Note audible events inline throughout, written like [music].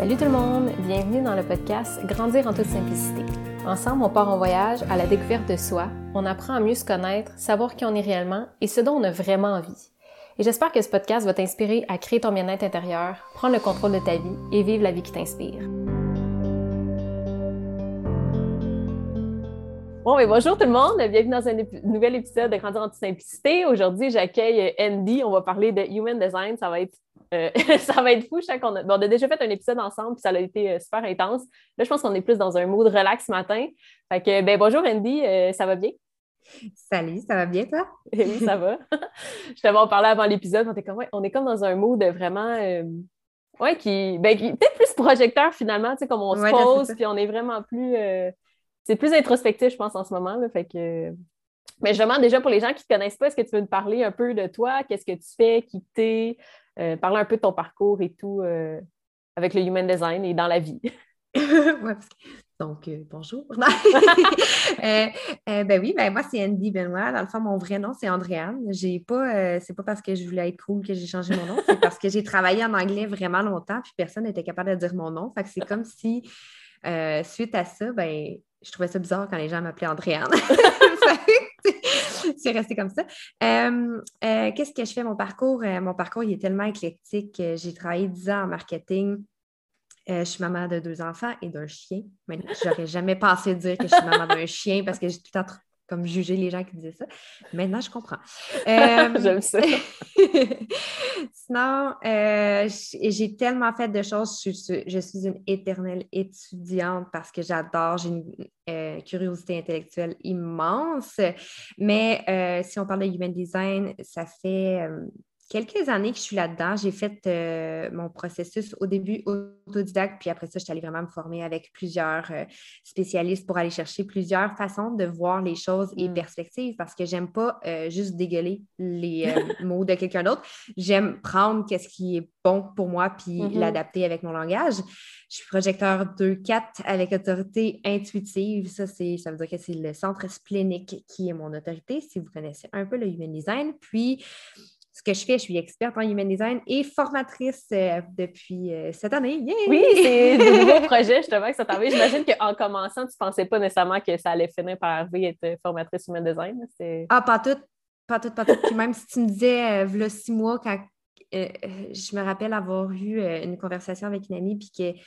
Salut tout le monde, bienvenue dans le podcast Grandir en toute simplicité. Ensemble, on part en voyage à la découverte de soi, on apprend à mieux se connaître, savoir qui on est réellement et ce dont on a vraiment envie. Et j'espère que ce podcast va t'inspirer à créer ton bien-être intérieur, prendre le contrôle de ta vie et vivre la vie qui t'inspire. Bon, mais bonjour tout le monde, bienvenue dans un nouvel épisode de Grandir en toute simplicité. Aujourd'hui, j'accueille Andy, on va parler de Human Design, ça va être euh, [laughs] ça va être fou. Je qu'on a... on a déjà fait un épisode ensemble, puis ça a été euh, super intense. Là, je pense qu'on est plus dans un mood relax ce matin. Fait que, ben, bonjour Andy, euh, ça va bien? Salut, ça va bien toi? [laughs] oui, ça va. [laughs] je t'avais en parlé avant l'épisode. On, est comme, on est comme dans un mood vraiment. ouais, qui, ben, qui peut-être plus projecteur finalement, tu sais, comme on se pose, puis on est vraiment plus. c'est plus introspectif, je pense, en ce moment. Là, fait que. Mais justement, déjà pour les gens qui ne te connaissent pas, est-ce que tu veux nous parler un peu de toi? Qu'est-ce que tu fais? Qui t'es? Euh, parler un peu de ton parcours et tout euh, avec le human design et dans la vie. [laughs] Donc, euh, bonjour. [laughs] ben oui, ben moi, c'est Andy Benoît. Dans le fond, mon vrai nom, c'est Andréane. J'ai pas, c'est pas parce que je voulais être cool que j'ai changé mon nom, c'est parce que j'ai travaillé en anglais vraiment longtemps, puis personne n'était capable de dire mon nom. Fait que c'est comme si, suite à ça, ben, je trouvais ça bizarre quand les gens m'appelaient Andréane. [laughs] [laughs] c'est resté comme ça. Euh, euh, qu'est-ce que je fais? Mon parcours, euh, mon parcours, il est tellement éclectique. J'ai travaillé 10 ans en marketing. je suis maman de deux enfants et d'un chien. Mais j'aurais jamais [laughs] pensé dire que je suis maman d'un chien parce que j'ai tout le temps comme juger les gens qui disaient ça. Maintenant, je comprends. [laughs] J'aime ça. [laughs] Sinon, j'ai tellement fait de choses. Je suis, une éternelle étudiante parce que j'adore. J'ai une curiosité intellectuelle immense. Mais si on parle de human design, ça fait quelques années que je suis là-dedans. J'ai fait euh, mon processus au début autodidacte, puis après ça, je suis allée vraiment me former avec plusieurs euh, spécialistes pour aller chercher plusieurs façons de voir les choses et mm. perspectives parce que j'aime pas euh, juste dégueuler les [laughs] mots de quelqu'un d'autre. J'aime prendre ce qui est bon pour moi puis mm-hmm. l'adapter avec mon langage. Je suis projecteur 2-4 avec autorité intuitive. Ça, ça veut dire que c'est le centre splénique qui est mon autorité, si vous connaissez un peu le human design. Puis, ce que je fais. Je suis experte en human design et formatrice euh, depuis euh, cette année. Oui, c'est [laughs] de nouveaux projets justement que ça t'arrive. J'imagine qu'en commençant, tu ne pensais pas nécessairement que ça allait finir par arriver être euh, formatrice human design. Ah, pas tout. Pas tout, pas tout. Puis même si tu me disais, euh, six mois, quand je me rappelle avoir eu une conversation avec une amie, puis que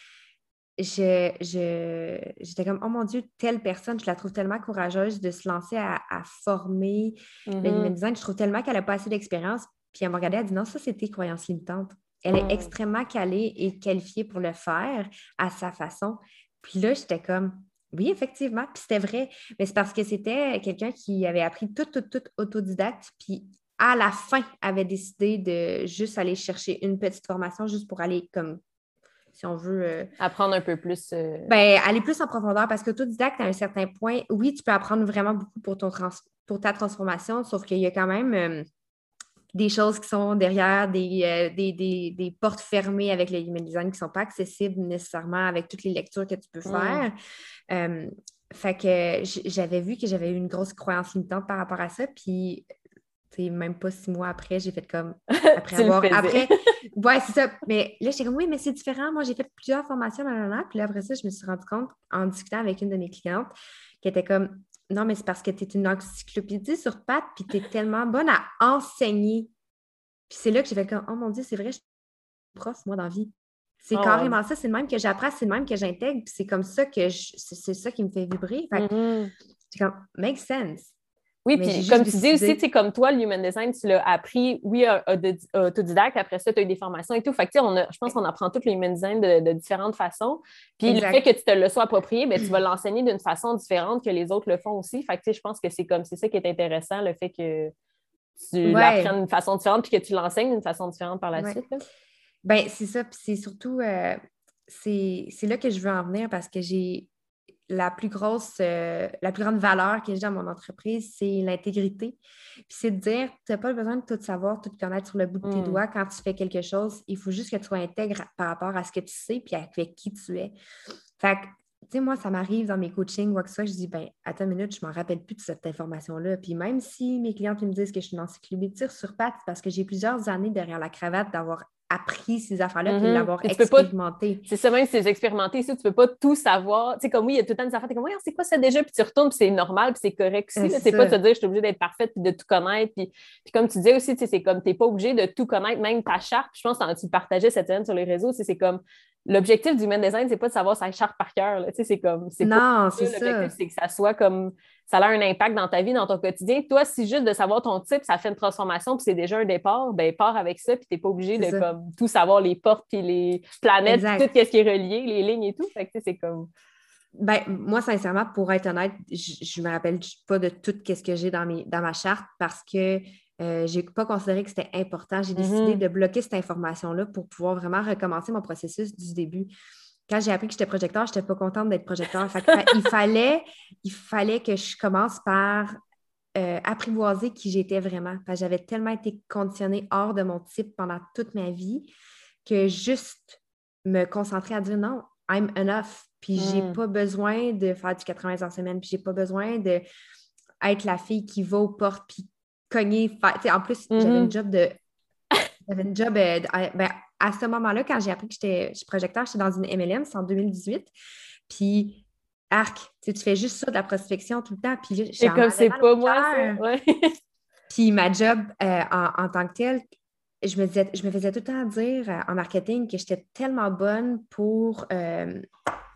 je, j'étais comme, oh mon Dieu, telle personne, je la trouve tellement courageuse de se lancer à, former le mm-hmm. human design. Je trouve tellement qu'elle n'a pas assez d'expérience. Puis elle m'a regardé, elle a dit non, ça, c'est tes croyances limitantes. Elle est extrêmement calée et qualifiée pour le faire à sa façon. Puis là, j'étais comme, oui, effectivement. Puis c'était vrai. Mais c'est parce que c'était quelqu'un qui avait appris tout, tout, tout autodidacte. Puis à la fin, avait décidé de juste aller chercher une petite formation juste pour aller comme si on veut. Euh, apprendre un peu plus. Euh, ben, aller plus en profondeur parce que autodidacte, à un certain point, oui, tu peux apprendre vraiment beaucoup pour, ton pour ta transformation, sauf qu'il y a quand même euh, des choses qui sont derrière, des, des, portes fermées avec le human design qui ne sont pas accessibles nécessairement avec toutes les lectures que tu peux faire. fait que j'avais vu que j'avais eu une grosse croyance limitante par rapport à ça. Puis même pas six mois après, j'ai fait comme [laughs] après avoir. Après, [laughs] ouais, c'est ça. Mais là, j'étais comme oui, mais c'est différent. Moi, j'ai fait plusieurs formations, là, Puis là, après ça, je me suis rendu compte en discutant avec une de mes clientes qui était comme non, mais c'est parce que tu es une encyclopédie sur pattes, puis tu es tellement bonne à enseigner. Puis c'est là que j'ai fait comme oh mon Dieu, c'est vrai, je suis prof, moi, dans la vie. C'est oh, carrément ça, c'est le même que j'apprends, c'est le même que j'intègre, puis c'est comme ça que c'est ça qui me fait vibrer. Fait mm-hmm. c'est comme, make sense. Oui, puis comme tu dis aussi, tu comme toi, le human design, tu l'as appris, oui, autodidacte, après ça, tu as eu des formations et tout. Fait que, on a, je pense qu'on apprend tout le human design de, différentes façons. Puis le fait que tu te le sois approprié, ben, tu vas l'enseigner d'une façon différente que les autres le font aussi. Fait que, je pense que c'est comme c'est ça qui est intéressant, le fait que tu l'apprennes d'une façon différente puis que tu l'enseignes d'une façon différente par la suite. Ben, c'est ça. Puis c'est surtout, euh, c'est là que je veux en venir parce que j'ai la plus grosse, euh, la plus grande valeur que j'ai dans mon entreprise, c'est l'intégrité. Puis c'est de dire, tu n'as pas besoin de tout savoir, tout connaître sur le bout de tes mm. doigts quand tu fais quelque chose. Il faut juste que tu sois intègre par rapport à ce que tu sais puis avec qui tu es. Fait que, tu sais, moi, ça m'arrive dans mes coachings ou quoi que ce soit, je dis, ben, attends une minute, je ne m'en rappelle plus de cette information-là. Puis même si mes clientes me disent que je suis une encyclopédie tire sur pattes, parce que j'ai plusieurs années derrière la cravate d'avoir appris ces affaires-là, puis mm-hmm. l'avoir expérimenté. C'est ça, même si c'est expérimenté ici, tu peux pas tout savoir. Tu sais, comme oui, il y a tout le temps des affaires, tu es comme, c'est quoi ça déjà? Puis tu retournes, puis c'est normal, puis c'est correct aussi. C'est pas de te dire, je suis obligée d'être parfaite, puis de tout connaître. Puis, puis comme tu disais aussi, c'est comme, tu n'es pas obligé de tout connaître, même ta charte. je pense que tu partageais cette semaine sur les réseaux, c'est comme, l'objectif du human design, c'est pas de savoir sa charte par cœur. C'est comme. Non, c'est ça. L'objectif, c'est que ça soit comme. Ça a un impact dans ta vie, dans ton quotidien. Toi, si juste de savoir ton type, ça fait une transformation, puis c'est déjà un départ, ben pars avec ça, puis t'es pas obligé de comme, tout savoir les portes, puis les planètes, tout ce qui est relié, les lignes et tout. Fait que c'est comme. Ben, moi, sincèrement, pour être honnête, je ne me rappelle pas de tout ce que j'ai dans, dans ma charte parce que euh, je n'ai pas considéré que c'était important. J'ai décidé mm-hmm. de bloquer cette information-là pour pouvoir vraiment recommencer mon processus du début. Quand j'ai appris que j'étais projecteur, je n'étais pas contente d'être projecteur. il, fallait, il fallait que je commence par euh, apprivoiser qui j'étais vraiment. J'avais tellement été conditionnée hors de mon type pendant toute ma vie que juste me concentrer à dire non, I'm enough. Puis j'ai mm. pas besoin de faire du 80 heures semaine. Puis j'ai pas besoin d'être la fille qui va aux portes puis cogner. en plus, j'avais une mm-hmm. job de. J'avais une job. Euh, ben, à ce moment-là, quand j'ai appris que j'étais projecteur, j'étais dans une MLM, c'est en 2018. Puis, arc, tu fais juste ça de la prospection tout le temps. Puis, c'est comme c'est pas moi, ça. Ouais. [laughs] puis, ma job euh, en, tant que telle, je me, disais, je me faisais tout le temps dire euh, en marketing que j'étais tellement bonne pour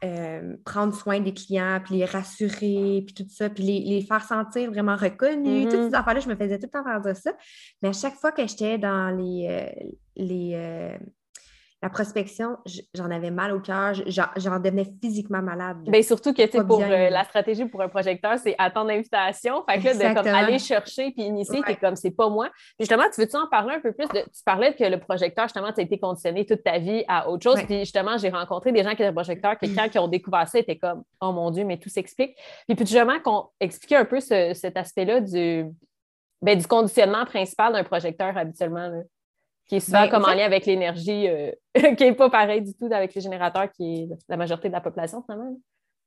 euh, prendre soin des clients, puis les rassurer, puis tout ça, puis les, faire sentir vraiment reconnus. Toutes mm-hmm. ces affaires-là, je me faisais tout le temps faire de ça. Mais à chaque fois que j'étais dans les, euh, les, euh, la prospection, j'en avais mal au cœur, j'en devenais physiquement malade. Bien, surtout que pour euh, la stratégie pour un projecteur, c'est attendre l'invitation. Fait que de comme, aller chercher puis initier, ouais. comme c'est pas moi. Puis justement, tu veux-tu en parler un peu plus? De, tu parlais que le projecteur, justement, tu as été conditionné toute ta vie à autre chose. Puis justement, j'ai rencontré des gens qui étaient projecteurs, [clears throat] qui, quand ils ont découvert ça, étaient comme Oh mon Dieu, mais tout s'explique. Puis, puis justement, qu'on expliquait un peu cet aspect-là du, ben, du conditionnement principal d'un projecteur habituellement. Là qui est souvent ben, comme en lien avec l'énergie, euh, [laughs] qui n'est pas pareil du tout avec les générateurs, qui est la majorité de la population, finalement.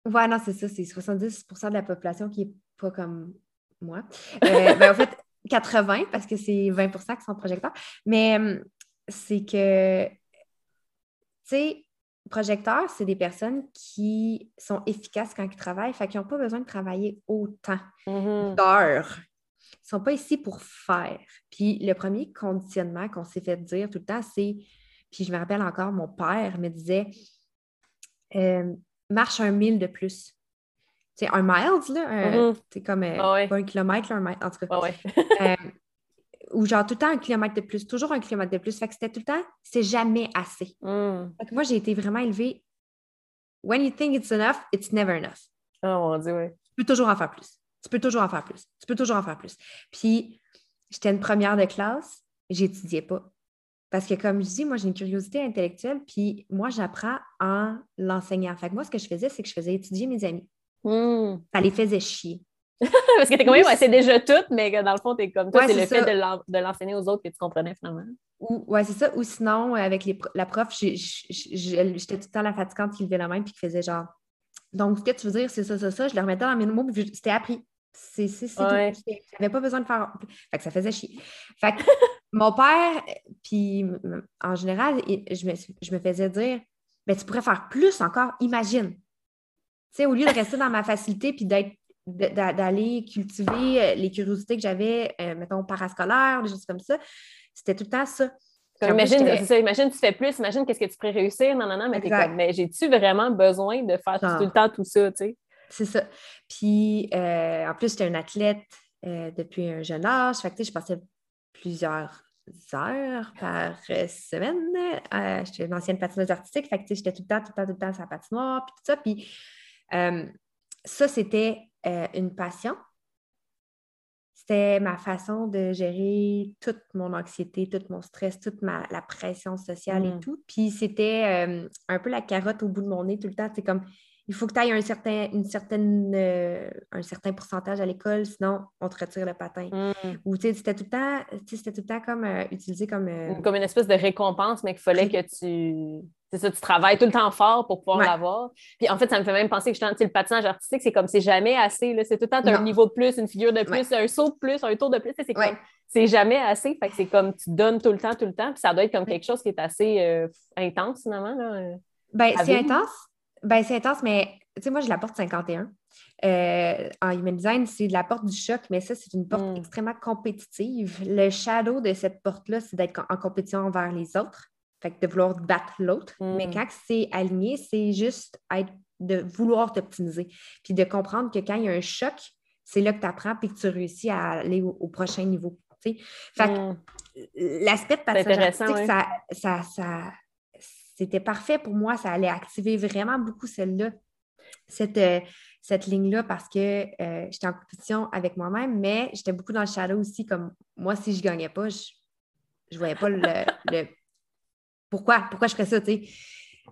Oui, non, c'est ça, c'est 70% de la population qui n'est pas comme moi. Euh, ben, en fait, [laughs] 80, parce que c'est 20% qui sont projecteurs. Mais hum, c'est que, tu sais, projecteurs, c'est des personnes qui sont efficaces quand ils travaillent, fait qu'ils n'ont pas besoin de travailler autant mm-hmm. d'heures ne sont pas ici pour faire. Puis le premier conditionnement qu'on s'est fait dire tout le temps, c'est, puis je me rappelle encore, mon père me disait, euh, marche un mille de plus. C'est un miles, là, c'est mm-hmm. comme euh, ah un kilomètre, un mètre, en tout cas. Ah [laughs] euh, ou genre tout le temps un kilomètre de plus, toujours un kilomètre de plus. Fait que c'était tout le temps, c'est jamais assez. Mm. Fait que moi, j'ai été vraiment élevée. When you think it's enough, it's never enough. Oh mon Dieu, oui. Tu peux toujours en faire plus. Tu peux toujours en faire plus. Tu peux toujours en faire plus. Puis, j'étais une première de classe, j'étudiais pas. Parce que, comme je dis, moi, j'ai une curiosité intellectuelle, puis moi, j'apprends en l'enseignant. Fait que moi, ce que je faisais, c'est que je faisais étudier mes amis. Hmm. Ça les faisait chier. [laughs] Parce que t'es comme, ouais, c'est déjà tout, mais dans le fond, t'es comme, toi, c'est le fait de l'enseigner aux autres que tu comprenais finalement. Oui, c'est ça. Ou sinon, avec la prof, j'étais tout le temps la fatigante qui levait la main puis qui faisait genre. Donc, ce que tu veux dire, c'est ça, ça, ça. Je le remettais dans mes mots, c'était appris. C'est tout. J'avais pas besoin de faire. Fait que ça faisait chier. Fait que [laughs] mon père, puis en général, je me, je me faisais dire ben, tu pourrais faire plus encore, imagine. Tu sais, au lieu de rester dans ma facilité puis d'être d'aller cultiver euh, les curiosités que j'avais, euh, mettons, parascolaires, des choses comme ça, c'était tout le temps ça. imagine, ça, imagine, tu fais plus, imagine qu'est-ce que tu pourrais réussir, non, non, non, mais t'es comme, mais j'ai-tu vraiment besoin de faire tout le temps tout ça, tu sais? C'est ça. Puis, euh, en plus, j'étais une athlète euh, depuis un jeune âge. Fait que, je passais plusieurs heures par semaine. Euh, j'étais une ancienne patineuse artistique. Fait que, j'étais tout le temps, tout le temps, tout le temps sur la patinoire, puis tout ça. Puis, ça, c'était une passion. C'était ma façon de gérer toute mon anxiété, tout mon stress, toute ma, la pression sociale et mm. tout. Puis c'était un peu la carotte au bout de mon nez tout le temps. C'est comme il faut que tu ailles un certain, une certaine, euh, un certain pourcentage à l'école, sinon on te retire le patin. Mm. Ou c'était tout le temps, c'était tout le temps comme euh, utilisé comme. Euh, comme une espèce de récompense, mais qu'il fallait que tu. c'est ça, tu travailles tout le temps fort pour pouvoir l'avoir. Puis en fait, ça me fait même penser que je le patinage artistique, c'est comme c'est jamais assez. C'est tout le temps un niveau de plus, une figure de plus, un saut de plus, un tour de plus. C'est comme c'est jamais assez. Fait que c'est comme tu donnes tout le temps, tout le temps. Puis ça doit être comme quelque chose qui est assez intense finalement. Là, ben, c'est intense. Ben, c'est intense, mais tu sais, moi, je la porte 51. Euh, en human design, c'est de la porte du choc, mais ça, c'est une porte hmm. extrêmement compétitive. Le shadow de cette porte-là, c'est d'être en compétition envers les autres. Fait que de vouloir battre l'autre. Mais mm. quand c'est aligné, c'est juste être, de vouloir t'optimiser. Puis de comprendre que quand il y a un choc, c'est là que tu apprends puis que tu réussis à aller au, prochain niveau. Fait que mm. l'aspect de ça, ça, ça c'était parfait pour moi. Ça allait activer vraiment beaucoup celle-là, cette, euh, cette ligne-là, parce que euh, j'étais en compétition avec moi-même, mais j'étais beaucoup dans le shadow aussi. Comme moi, si je ne gagnais pas, je ne voyais pas le, pourquoi? Pourquoi je ferais ça, tu sais?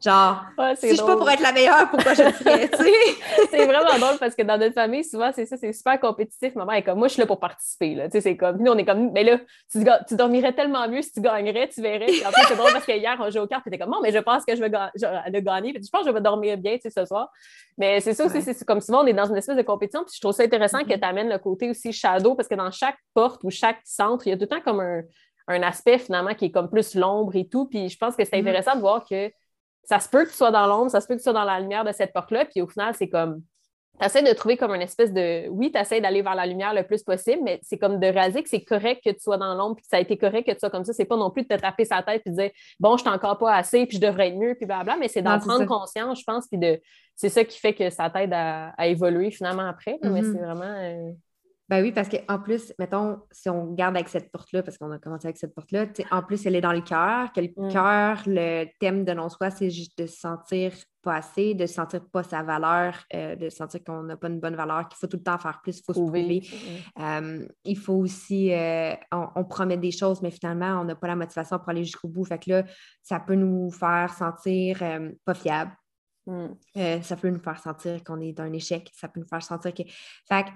Genre, si je suis pas pour être la meilleure, pourquoi je le ferais, tu sais? [laughs] c'est vraiment drôle parce que dans notre famille, souvent, c'est ça, c'est super compétitif. Maman est comme, moi, je suis là pour participer, là. Tu sais, c'est comme, nous, on est comme, mais là, tu, dormirais tellement mieux si tu gagnerais, tu verrais. en plus, c'est drôle parce qu'hier, on joue aux cartes, t'étais comme, non, mais je pense que je vais le gagner. Puis je pense que je vais dormir bien, tu sais, ce soir. Mais c'est ça aussi, c'est comme souvent, on est dans une espèce de compétition. Puis je trouve ça intéressant que mm-hmm. tu amènes le côté aussi shadow parce que dans chaque porte ou chaque centre, il y a tout le temps comme un un aspect finalement qui est comme plus l'ombre et tout. Puis je pense que c'est mm-hmm. intéressant de voir que ça se peut que tu sois dans l'ombre, ça se peut que tu sois dans la lumière de cette porte-là. Puis au final, c'est comme tu essaies de trouver comme une espèce de. Oui, tu essaies d'aller vers la lumière le plus possible, mais c'est comme de réaliser que c'est correct que tu sois dans l'ombre, puis que ça a été correct que tu sois comme ça. C'est pas non plus de te taper sa tête et de dire bon, je suis encore pas assez, puis je devrais être mieux, puis blablabla, mais c'est d'en prendre conscience, je pense, puis de. C'est ça qui fait que ça t'aide à, évoluer finalement après. Mais mm-hmm. c'est vraiment. Euh, ben oui, parce qu'en plus, mettons, si on garde avec cette porte-là, parce qu'on a commencé avec cette porte-là, en plus, elle est dans le cœur, que le mm. cœur, le thème de non-soi, c'est juste de se sentir pas assez, de sentir pas sa valeur, euh, de sentir qu'on n'a pas une bonne valeur, qu'il faut tout le temps faire plus, il faut se prouver. Euh, il faut aussi, euh, on, promet des choses, mais finalement, on n'a pas la motivation pour aller jusqu'au bout. Fait que là, ça peut nous faire sentir pas fiable. Mm. ça peut nous faire sentir qu'on est dans un échec. Ça peut nous faire sentir que. Fait que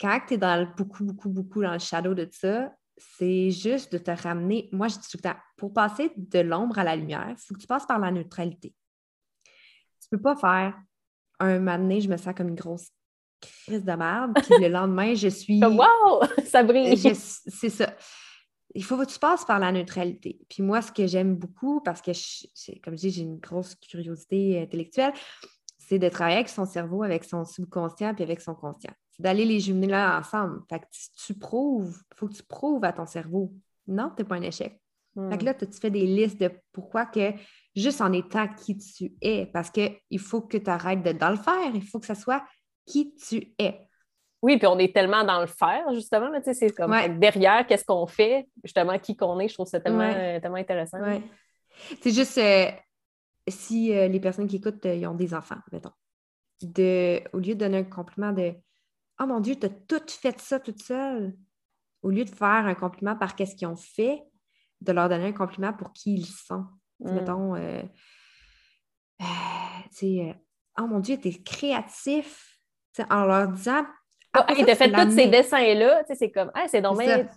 quand tu es dans beaucoup, beaucoup, beaucoup dans le shadow de ça, c'est juste de te ramener. Moi, je dis tout le temps, pour passer de l'ombre à la lumière, il faut que tu passes par la neutralité. Tu ne peux pas faire un moment je me sens comme une grosse crise de merde, puis le [laughs] lendemain, je suis. Wow! [laughs] Ça brille! C'est ça. Il faut que tu passes par la neutralité. Puis moi, ce que j'aime beaucoup, parce que, comme je dis, j'ai une grosse curiosité intellectuelle, c'est de travailler avec son cerveau, avec son subconscient, puis avec son conscient c'est d'aller les jumeler là ensemble. Fait que tu, prouves, il faut que tu prouves à ton cerveau. Non, tu n'es pas un échec. Fait que hmm. là, tu fais des listes de pourquoi que juste en étant qui tu es, parce qu'il faut que tu arrêtes de dans le faire, il faut que ça soit qui tu es. Oui, puis on est tellement dans le faire, justement. C'est comme derrière, qu'est-ce qu'on fait, justement, qui qu'on est. Je trouve ça tellement, euh, tellement intéressant. C'est juste euh, si euh, les personnes qui écoutent, ils ont des enfants, mettons. De, au lieu de donner un compliment de Oh mon Dieu, tu as tout fait ça toute seule. Au lieu de faire un compliment par qu'est-ce qu'ils ont fait, de leur donner un compliment pour qui ils sont. Mm. Mettons, euh, euh, euh, oh mon Dieu, tu es créatif. en leur disant. Ah, il t'a fait tous ces dessins-là. C'est comme, ah, c'est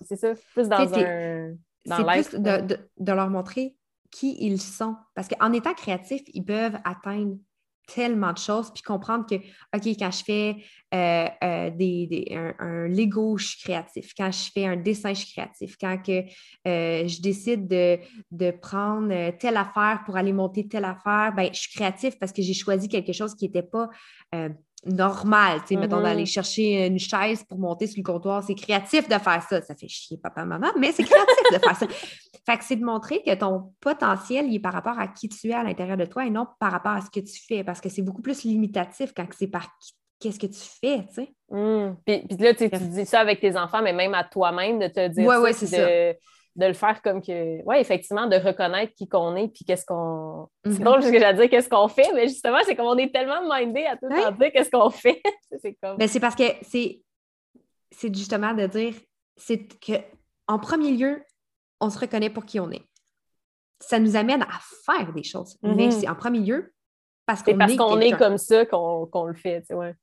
c'est ça, plus dans un. C'est plus de, de, leur montrer qui ils sont. Parce qu'en étant créatif, ils peuvent atteindre tellement de choses, puis comprendre que, OK, quand je fais euh, euh, des, un, Lego, je suis créatif. Quand je fais un dessin, je suis créatif. Quand que, euh, je décide de, de, prendre telle affaire pour aller monter telle affaire, ben, je suis créatif parce que j'ai choisi quelque chose qui n'était pas normal, tu sais, mettons, d'aller mm-hmm. chercher une chaise pour monter sur le comptoir. C'est créatif de faire ça. Ça fait chier papa, maman, mais c'est créatif de faire ça. [laughs] Fait que c'est de montrer que ton potentiel, il est par rapport à qui tu es à l'intérieur de toi et non par rapport à ce que tu fais, parce que c'est beaucoup plus limitatif quand c'est par qu'est-ce que tu fais, tu sais. Mm. Puis, là, tu, dis ça avec tes enfants, mais même à toi-même, de te dire ouais, ouais, c'est ça de le faire comme que, oui, effectivement, de reconnaître qui qu'on est, puis qu'est-ce qu'on. C'est mhm. drôle, parce que j'allais dire qu'est-ce qu'on fait, mais justement, c'est comme on est tellement mindé à tout le dire qu'est-ce qu'on fait. [laughs] c'est comme. Ben, c'est parce que c'est, c'est justement de dire, c'est que en premier lieu, on se reconnaît pour qui on est. Ça nous amène à faire des choses. Mais mhm. c'est en premier lieu parce qu'on est. parce qu'on est comme ça qu'on, le fait, tu sais, ouais.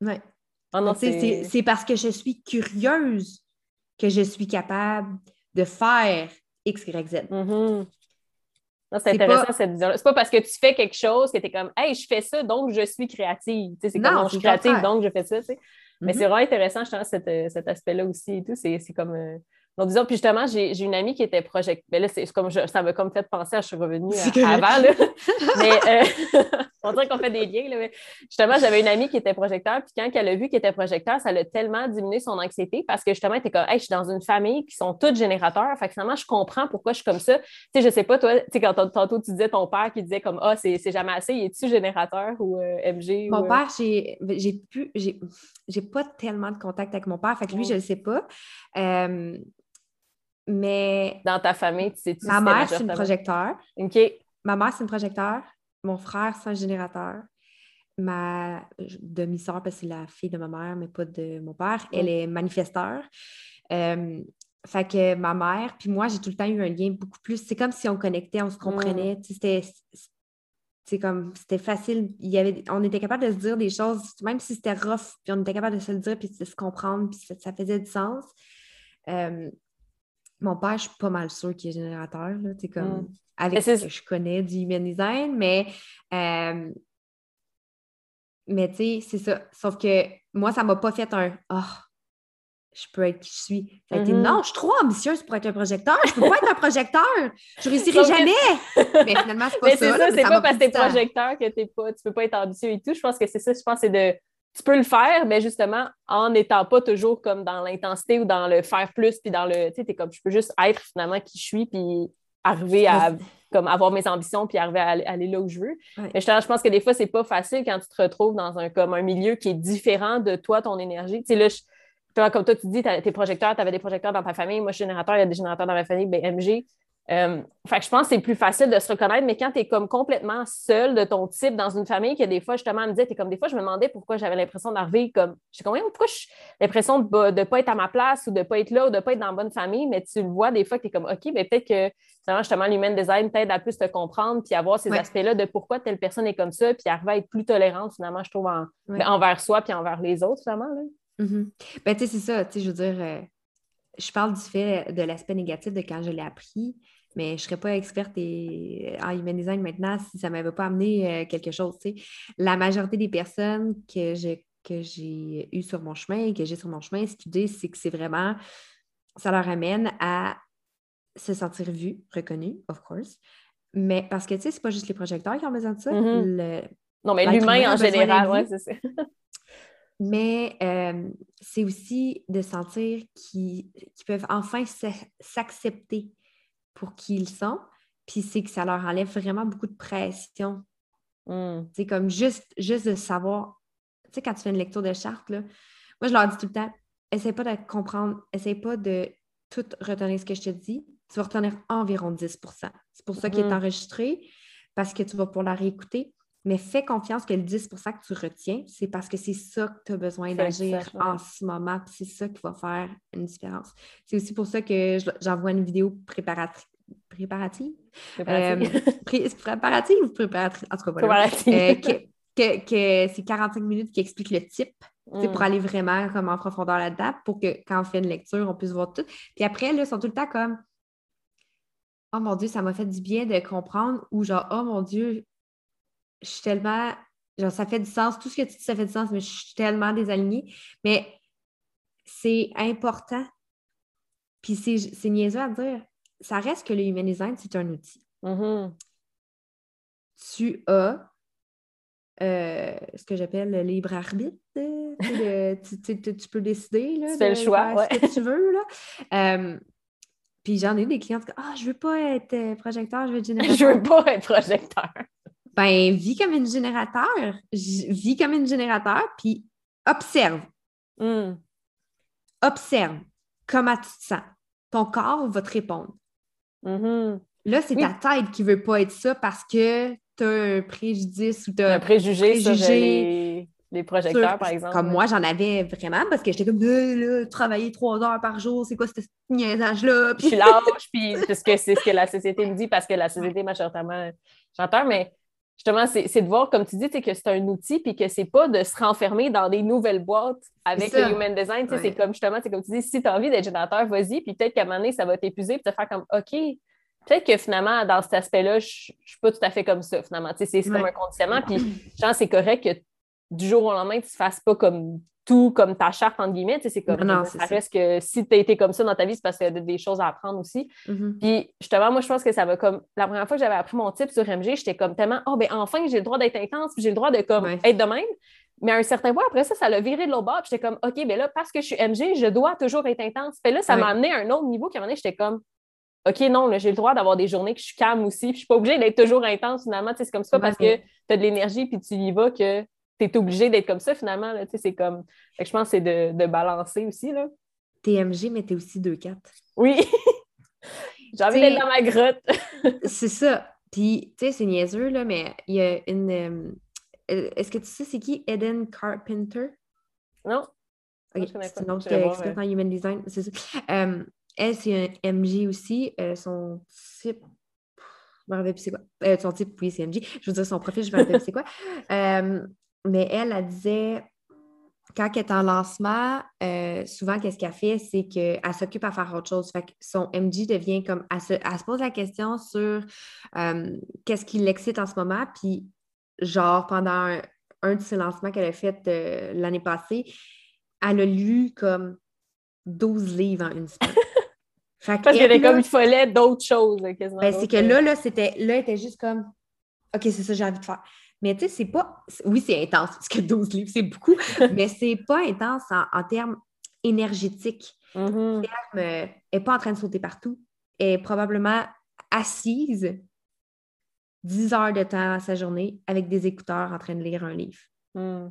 Ouais. Ah c'est parce que je suis curieuse que je suis capable de faire X, Y, Z. Mm-hmm. c'est intéressant cette vision C'est pas parce que tu fais quelque chose que tu es comme, hey, je fais ça, donc je suis créative. C'est comme, je suis créative, donc je fais ça. Mais c'est mm-hmm. vraiment intéressant, je pense, cet, aspect-là aussi et tout. C'est comme. Euh, donc, disons, puis justement, j'ai une amie qui était project. Mais là, c'est comme ça m'a comme fait penser à je suis revenue euh, avant. Là. [laughs] mais euh, [laughs] on dirait qu'on fait des liens. Là, justement, j'avais une amie qui était projecteur, puis quand elle a vu qu'elle était projecteur, ça l'a tellement diminué son anxiété parce que justement, elle était comme hey, je suis dans une famille qui sont toutes générateurs. Fait que finalement, je comprends pourquoi je suis comme ça. Tu sais, je sais pas, toi, tu sais, quand tantôt tu disais ton père qui disait comme Ah, c'est jamais assez, es-tu générateur ou euh, MG? Mon père, j'ai pu j'ai pas tellement de contact avec mon père. Fait que lui, je le sais pas. Mais. Dans ta famille, tu sais-tu? Ma mère, c'est une projecteur. OK. Ma mère, c'est une projecteur. Mon frère, c'est un générateur. Ma demi-sœur, parce que c'est la fille de ma mère, mais pas de mon père, elle est manifesteur. Euh, fait que ma mère, puis moi, j'ai tout le temps eu un lien beaucoup plus. C'est comme si on connectait, on se comprenait. Mm. C'était c'est comme c'était facile. Il y avait, on était capable de se dire des choses, même si c'était rough, puis on était capable de se le dire, puis de se comprendre, puis ça, faisait du sens. Euh, mon père, je suis pas mal sûre qu'il est générateur. Là, comme, mm. Avec ce que je connais du human design, mais, euh, mais tu sais, c'est ça. Sauf que moi, ça m'a pas fait un oh, je peux être qui je suis. Ça a été, mm-hmm. non, je suis trop ambitieuse pour être un projecteur. Je peux pas être un projecteur. Je réussirai jamais. [laughs] mais finalement, c'est pas ça. C'est pas parce que t'es projecteur que t'es pas, tu peux pas être ambitieux et tout. Je pense que c'est ça. Je pense que c'est de tu peux le faire, mais justement, en n'étant pas toujours comme dans l'intensité ou dans le faire plus, puis dans le, tu sais, comme, je peux juste être finalement qui je suis, puis arriver à comme avoir mes ambitions puis arriver à aller, là où je veux. Mais je, pense que des fois, c'est pas facile quand tu te retrouves dans un, comme un milieu qui est différent de toi, ton énergie. Tu sais, là, comme toi, tu dis, tes projecteurs, tu avais des projecteurs dans ta famille. Moi, je suis générateur, il y a des générateurs dans ma famille, ben, MG. Euh, fait que je pense que c'est plus facile de se reconnaître, mais quand tu es comme complètement seul de ton type dans une famille, que des fois, justement, elle me disait, es comme des fois, je me demandais pourquoi j'avais l'impression d'arriver comme. Je sais combien, pourquoi j'ai l'impression de ne pas être à ma place ou de ne pas être là ou de ne pas être dans la bonne famille, mais tu le vois des fois que tu es comme OK, mais peut-être que finalement, justement, l'human design t'aide à plus te comprendre puis avoir ces aspects-là de pourquoi telle personne est comme ça, puis arriver à être plus tolérante, finalement, je trouve, ben, envers soi puis envers les autres, finalement. Là. Mm-hmm. Ben, tu sais, c'est ça, tu sais, je veux dire, euh, je parle du fait de l'aspect négatif de quand je l'ai appris mais je ne serais pas experte en human design maintenant si ça ne m'avait pas amené euh, quelque chose. La majorité des personnes que j'ai que j'ai eues sur mon chemin et que j'ai sur mon chemin, ce qu'ils disent, c'est que c'est vraiment, ça leur amène à se sentir vu, reconnu, of course. Mais parce que, tu sais, c'est pas juste les projecteurs qui ont besoin de ça. Mm-hmm. non, mais l'humain en général, oui, c'est ça. [laughs] mais euh, c'est aussi de sentir qu'ils peuvent enfin s'accepter pour qui ils sont. Puis c'est que ça leur enlève vraiment beaucoup de pression. C'est hmm. comme juste, juste de savoir, tu sais, quand tu fais une lecture de charte, là, moi je leur dis tout le temps, essaie pas de comprendre, essaie pas de tout retenir ce que je te dis. Tu vas retenir environ 10% C'est pour ça qu'il est hmm. enregistré, parce que tu vas pouvoir la réécouter. Mais fais confiance que le 10% que tu retiens, c'est parce que c'est ça que tu as besoin d'agir en ce moment, c'est ça qui va faire une différence. C'est aussi pour ça que j'envoie une vidéo préparatrice. Préparative? Préparative. Euh, [laughs] préparative ou préparatrice? En tout cas, voilà. Euh, que, que, c'est 45 minutes qui explique le type, pour mm. aller vraiment comme en profondeur là-dedans, pour que quand on fait une lecture, on puisse voir tout. Puis après, là, ils sont tout le temps comme Oh mon Dieu, ça m'a fait du bien de comprendre, ou genre Oh mon Dieu, je suis tellement. Genre, ça fait du sens. Tout ce que tu dis, ça fait du sens, mais je suis tellement désalignée. Mais c'est important. Puis c'est niaiseux à dire. Ça reste que le human design, c'est un outil. Mm-hmm. Tu as euh, ce que j'appelle le libre arbitre. tu, [laughs] peux décider là, tu fais le choix, ce que tu veux. Là. Euh, puis j'en ai des clients qui disent Ah, je veux pas être euh, projecteur, je veux être générateur. [laughs] je veux pas être projecteur. Ben, vis comme une générateur. Vis comme une générateur, puis observe. Hmm. Observe comment tu te sens. Ton corps va te répondre. Mm-hmm. Là, c'est ta tête qui ne veut pas être ça parce que tu as un préjudice ou tu as un préjugé, sur les, projecteurs, par exemple. Comme moi, j'en avais vraiment parce que j'étais comme là, travailler trois heures par jour, c'est quoi ce niaisage-là? Puis... Je [laughs] lâche, puis parce que c'est ce que la société me dit, parce que la société majoritairement chanteur, mais justement, c'est de voir, comme tu dis, que c'est un outil, puis que c'est pas de se renfermer dans des nouvelles boîtes avec le human design. C'est comme justement, c'est comme tu dis, si tu as envie d'être générateur, vas-y, puis peut-être qu'à un moment donné, ça va t'épuiser, puis te faire comme OK, peut-être que finalement, dans cet aspect-là, je ne suis pas tout à fait comme ça, finalement. C'est comme un conditionnement. Puis, genre, c'est correct que du jour au lendemain, tu ne fasses pas comme tout comme ta charte, entre guillemets. C'est comme, non, ça, reste que si tu as été comme ça dans ta vie, c'est parce qu'il y a des choses à apprendre aussi. Mm-hmm. Puis justement, moi, je pense que ça va comme. La première fois que j'avais appris mon type sur MG, j'étais comme tellement, oh, ben enfin, j'ai le droit d'être intense, puis j'ai le droit de comme être de même. Mais à un certain point, après ça, ça l'a viré de l'autre bord. J'étais comme, OK, ben là, parce que je suis MG, je dois toujours être intense. Puis là, ça m'a amené à un autre niveau qui, à un moment j'étais comme, OK, non, j'ai le droit d'avoir des journées que je suis calme aussi. Puis je suis pas obligée d'être toujours intense finalement. C'est comme ça parce que tu as de l'énergie puis tu y vas que tu es obligé d'être comme ça finalement. C'est comme. je pense que c'est de, de, balancer aussi. Là. T'es MG, mais t'es aussi 2-4. Oui. [laughs] J'ai envie d'être dans ma grotte. [laughs] c'est ça. Puis, tu sais, c'est niaiseux, là, mais il y a une. Euh, est-ce que tu sais c'est qui Eden Carpenter? Non. Ok, c'est une autre experte en human design. C'est ça. Euh, elle, c'est un MG aussi. Euh, son type. Je me rappelle plus c'est quoi. son type, oui, c'est MG. Je veux dire, son profil, je me rappelle plus c'est quoi. [laughs] mais elle, elle disait quand elle est en lancement, euh, souvent, qu'est-ce qu'elle fait, c'est qu'elle s'occupe à faire autre chose. Fait que son MG devient comme. Elle se, pose la question sur euh, qu'est-ce qui l'excite en ce moment. Puis, genre, pendant un, de ses lancements qu'elle a fait euh, l'année passée, elle a lu comme 12 livres en une semaine. [laughs] Parce qu'elle était comme, il fallait d'autres choses. Ben, c'est que là, là, c'était, là, elle était juste comme, OK, c'est ça que j'ai envie de faire. Mais tu sais, c'est pas. Oui, c'est intense, parce que 12 livres, c'est beaucoup, [laughs] mais c'est pas intense en, termes énergétiques. Mm-hmm. Euh, elle n'est pas en train de sauter partout. Elle est probablement assise 10 heures de temps à sa journée avec des écouteurs en train de lire un livre. Mm.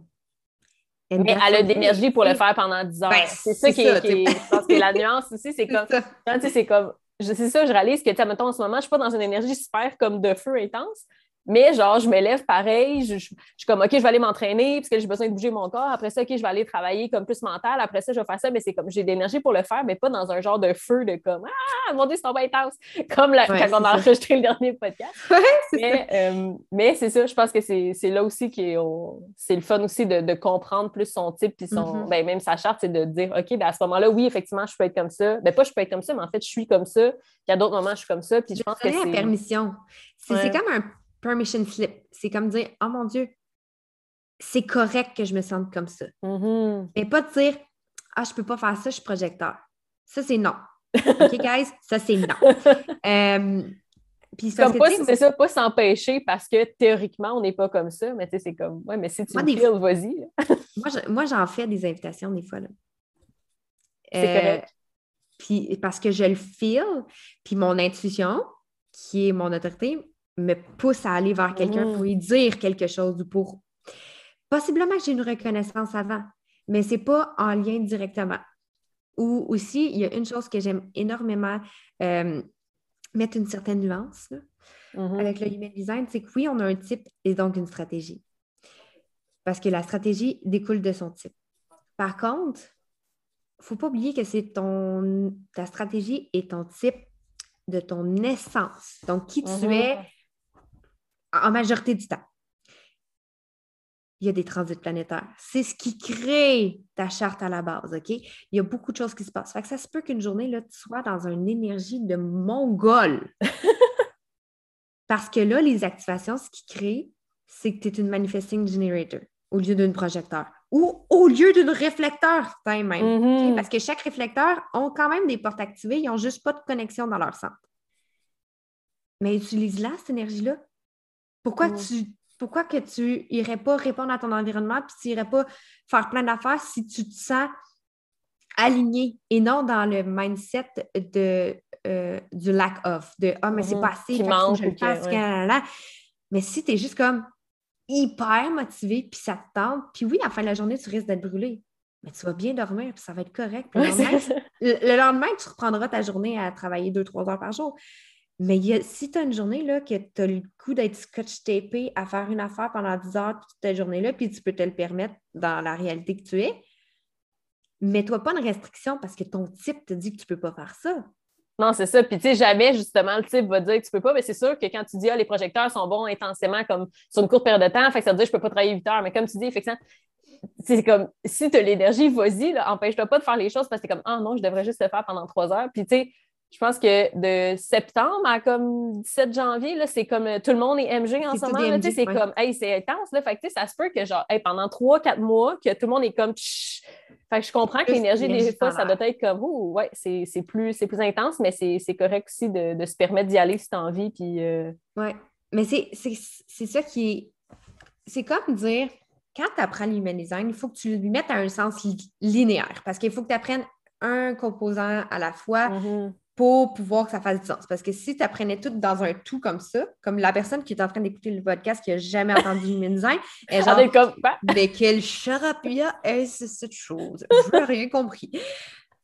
Mais elle a de l'énergie pour le faire pendant 10 heures. Ben, c'est ça, qui, est, je pense que la nuance aussi, c'est comme, [laughs] c'est comme, c'est ça, je réalise que, mettons, en ce moment, je suis pas dans une énergie super comme de feu intense, mais genre, je me lève pareil, je, suis comme, OK, je vais aller m'entraîner parce que j'ai besoin de bouger mon corps. Après ça, OK, je vais aller travailler comme plus mental. Après ça, je vais faire ça, mais c'est comme, j'ai de l'énergie pour le faire, mais pas dans un genre de feu de comme, ah, mon Dieu, c'est pas intense, comme quand on a enregistré le dernier podcast. [laughs] mais euh, mais c'est ça, je pense que c'est là aussi qui c'est le fun aussi de, comprendre plus son type, puis son, mm-hmm. ben, même sa charte, c'est de dire, OK, ben, à ce moment-là, oui, effectivement, je peux être comme ça. Ben, pas je peux être comme ça, mais en fait, je suis comme ça. Puis à d'autres moments, je suis comme ça. Puis je, pense que c'est. permission. C'est comme un permission slip. C'est comme dire, oh mon Dieu, c'est correct que je me sente comme ça. Mm-hmm. Mais pas de dire, ah, je peux pas faire ça, je suis projecteur. Ça, c'est non. [laughs] OK, guys? Ça, c'est non. [laughs] euh, puis comme pas, c'est ça, pas s'empêcher parce que théoriquement, on n'est pas comme ça, mais tu sais, c'est comme, ouais, mais si tu me files, vas-y. [laughs] moi, j'en fais des invitations des fois. C'est euh, correct. Puis parce que je le file, puis mon intuition, qui est mon autorité, me pousse à aller vers quelqu'un pour lui dire quelque chose ou pour. Possiblement que j'ai une reconnaissance avant, mais ce n'est pas en lien directement. Ou aussi, il y a une chose que j'aime énormément euh, mettre une certaine nuance mm-hmm. avec le human design, c'est que oui, on a un type et donc une stratégie. Parce que la stratégie découle de son type. Par contre, il ne faut pas oublier que c'est ton ta stratégie et ton type de ton essence. Donc, qui tu mm-hmm. es en majorité du temps. Il y a des transits planétaires. C'est ce qui crée ta charte à la base, OK? Il y a beaucoup de choses qui se passent. Fait que ça se peut qu'une journée, là, tu sois dans une énergie de mongol. [laughs] Parce que là, les activations, ce qui crée, c'est que tu es une manifesting generator au lieu d'un projecteur ou au lieu d'un réflecteur même. Mm-hmm. Parce que chaque réflecteur ont quand même des portes activées, ils n'ont juste pas de connexion dans leur centre. Mais utilise-la, cette énergie-là, pourquoi, tu, pourquoi que tu irais pas répondre à ton environnement puis tu irais pas faire plein d'affaires si tu te sens aligné et non dans le mindset de, euh, du lack of, de Ah, mais c'est mhm. pas assez, je le fasse, Mais si tu es juste comme hyper motivé puis ça te tente, puis oui, à la fin de la journée, tu risques d'être brûlé. Mais tu vas bien dormir, puis ça va être correct. Le lendemain, le, lendemain, tu reprendras ta journée à travailler deux, trois heures par jour. Mais si tu as une journée là, que tu as le coup d'être scotch-tapé à faire une affaire pendant 10 heures toute ta journée-là, puis tu peux te le permettre dans la réalité que tu es, mets-toi pas une restriction parce que ton type te dit que tu ne peux pas faire ça. Non, c'est ça. Puis, tu sais, jamais, justement, le type va dire que tu peux pas. Mais c'est sûr que quand tu dis, ah, les projecteurs sont bons intensément, comme sur une courte période de temps, fait que ça veut dire je peux pas travailler 8 heures. Mais comme tu dis, effectivement, c'est comme, si tu as l'énergie, vas-y, empêche-toi pas de faire les choses parce que c'est comme, ah non, je devrais juste le faire pendant 3 heures. Puis, tu sais, je pense que de septembre à comme 17 janvier, c'est comme tout le monde est MG en ce moment. C'est comme, hey, c'est intense. Là, fait que, ça se peut que genre, pendant 3-4 mois, que tout le monde est comme, fait que je comprends que l'énergie, des fois, ça doit être comme, ouh, ouais, c'est plus, plus intense, mais c'est correct aussi de, se permettre d'y aller si tu as envie. Puis, euh, Ouais, mais c'est ça qui est. C'est comme dire, quand tu apprends l'human design, il faut que tu lui mettes à un sens linéaire parce qu'il faut que tu apprennes un composant à la fois. Mm-hmm pour pouvoir que ça fasse du sens. Parce que si tu apprenais tout dans un tout comme ça, comme la personne qui est en train d'écouter le podcast qui n'a jamais entendu [laughs] Human Design, elle genre, comme... mais quel charapia est-ce cette chose? Je n'ai rien compris.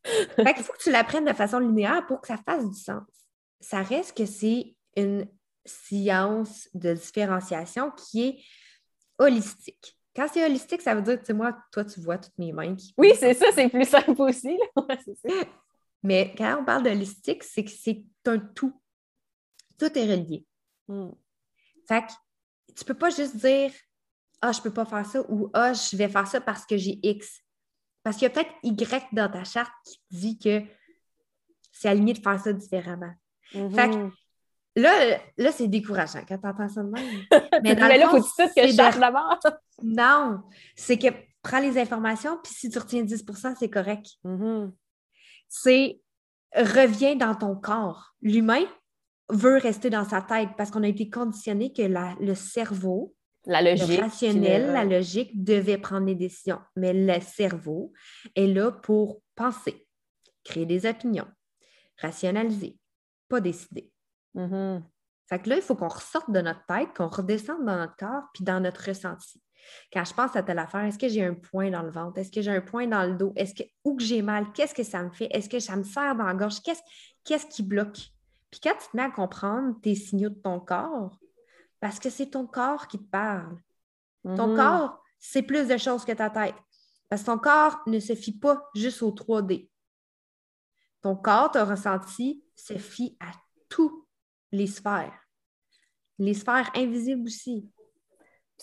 Fait qu'il faut que tu l'apprennes de façon linéaire pour que ça fasse du sens. Ça reste que c'est une science de différenciation qui est holistique. Quand c'est holistique, ça veut dire, tu sais, moi, toi, tu vois toutes mes mains. Oui, c'est ça, c'est plus simple aussi. [laughs] Mais quand on parle de holistique, c'est que c'est un tout. Tout est relié. Hmm. Fait que tu peux pas juste dire Ah, je peux pas faire ça ou Ah, je vais faire ça parce que j'ai X. Parce qu'il y a peut-être Y dans ta charte qui dit que c'est aligné de faire ça différemment. Mm-hmm. Fait que là, là c'est décourageant quand tu entends ça de même. [laughs] Mais, dans là, faut tout que je cherche d'abord. [laughs] non, c'est que prends les informations, puis si tu retiens 10% c'est correct. Mm-hmm c'est reviens dans ton corps. L'humain veut rester dans sa tête parce qu'on a été conditionné que le cerveau, la logique, le rationnel, la logique devait prendre des décisions. Mais le cerveau est là pour penser, créer des opinions, rationaliser, pas décider. Mm-hmm. Fait que là, il faut qu'on ressorte de notre tête, qu'on redescende dans notre corps puis dans notre ressenti. Quand je pense à telle affaire, est-ce que j'ai un point dans le ventre? Est-ce que j'ai un point dans le dos? Est-ce que où que j'ai mal? Qu'est-ce que ça me fait? Est-ce que ça me serre dans la gorge? Qu'est-ce, qui bloque? Puis quand tu te mets à comprendre tes signaux de ton corps, parce que c'est ton corps qui te parle. Ton mhm. corps, c'est plus de choses que ta tête. Parce que ton corps ne se fie pas juste au 3D. Ton corps, ton ressenti, se fie à toutes les sphères. Les sphères invisibles aussi.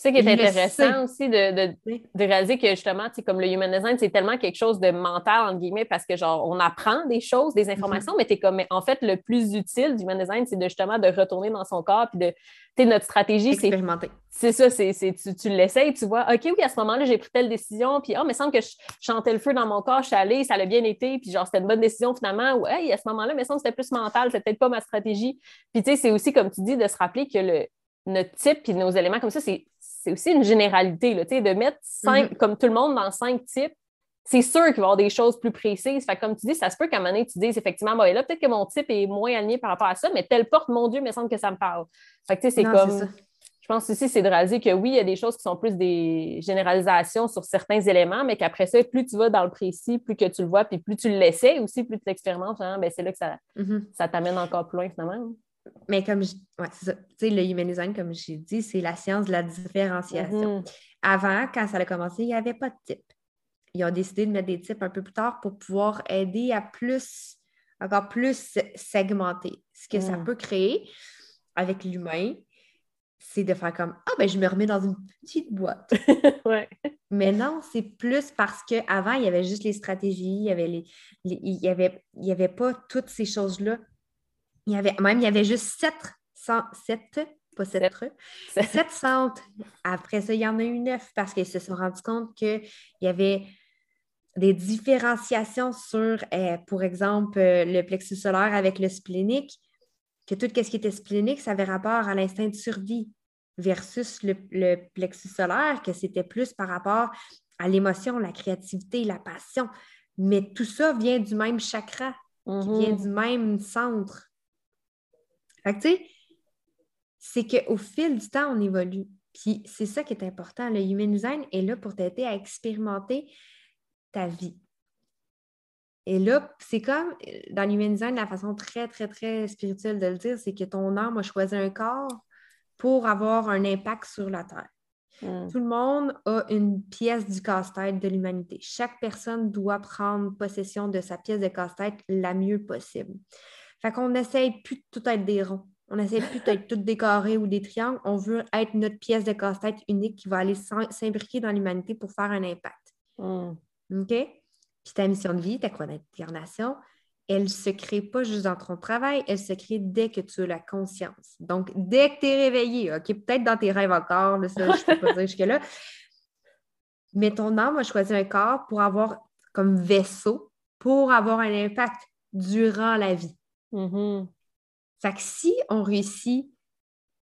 C'est ça qui est intéressant aussi de, réaliser que justement, comme le human design, c'est tellement quelque chose de mental, entre guillemets, parce que genre, on apprend des choses, des informations, mm-hmm. mais es comme, en fait, le plus utile du human design, c'est de justement de retourner dans son corps, puis de, tu notre stratégie, c'est. C'est ça, c'est, tu, tu l'essayes, tu vois, OK, oui, à ce moment-là, j'ai pris telle décision, puis, oh, mais semble que je chantais le feu dans mon corps, je suis allée, ça a bien été, puis genre, c'était une bonne décision finalement, ou, hey, à ce moment-là, mais ça, c'était plus mental, c'était peut-être pas ma stratégie. Puis, tu sais, c'est aussi, comme tu dis, de se rappeler que le, notre type, puis nos éléments comme ça, c'est c'est aussi une généralité, là, de mettre cinq, mm-hmm. comme tout le monde dans cinq types. C'est sûr qu'il va y avoir des choses plus précises. Fait comme tu dis, ça se peut qu'à un moment donné, tu dises effectivement, bon, là, peut-être que mon type est moins aligné par rapport à ça, mais telle porte, mon Dieu, il me semble que ça me parle. Fait que, c'est comme. Je pense aussi, c'est de réaliser que oui, il y a des choses qui sont plus des généralisations sur certains éléments, mais qu'après ça, plus tu vas dans le précis, plus que tu le vois, puis plus tu l'essaies aussi, plus tu l'expérimentes, ben, c'est là que ça, mm-hmm. ça t'amène encore plus loin, finalement. Mais comme je... ouais, c'est ça. Tu sais, le human design, comme j'ai dit, c'est la science de la différenciation. Mm-hmm. Avant, quand ça a commencé, il n'y avait pas de type. Ils ont décidé de mettre des types un peu plus tard pour pouvoir aider à plus, encore plus segmenter. Ce que ça mm. peut créer avec l'humain, c'est de faire comme Ah, ben je me remets dans une petite boîte. [laughs] ouais. Mais non, c'est plus parce qu'avant, il y avait juste les stratégies, il y avait, les, il y avait, il y avait pas toutes ces choses-là il y avait, même, il y avait juste sept, sept pas [laughs] sept, sept centres. Après ça, il y en a eu neuf parce qu'ils se sont rendus compte qu'il y avait des différenciations sur, euh, pour exemple, euh, le plexus solaire avec le splénique, que tout ce qui était splénique, ça avait rapport à l'instinct de survie versus le, le plexus solaire, que c'était plus par rapport à l'émotion, la créativité, la passion. Mais tout ça vient du même chakra, qui vient mm-hmm. du même centre. Fait que, tu sais, c'est qu'au fil du temps, on évolue. Puis c'est ça qui est important. Le Human Design est là pour t'aider à expérimenter ta vie. Et là, c'est comme dans l'Human Design, la façon très, très, très spirituelle de le dire, c'est que ton âme a choisi un corps pour avoir un impact sur la Terre. Hmm. Tout le monde a une pièce du casse-tête de l'humanité. Chaque personne doit prendre possession de sa pièce de casse-tête la mieux possible. Fait qu'on n'essaye plus de tout être des ronds. On n'essaie plus d'être tout des carrés ou des triangles. On veut être notre pièce de casse-tête unique qui va aller s'imbriquer dans l'humanité pour faire un impact. Hmm. OK? Puis ta mission de vie, ta croix d'incarnation, elle se crée pas juste dans ton travail, elle se crée dès que tu as la conscience. Donc, dès que tu es réveillé, OK, peut-être dans tes rêves encore, ça, je ne peux pas dire jusque-là, mais ton âme a choisi un corps pour avoir comme vaisseau, pour avoir un impact durant la vie. Mm-hmm. Fait que si on réussit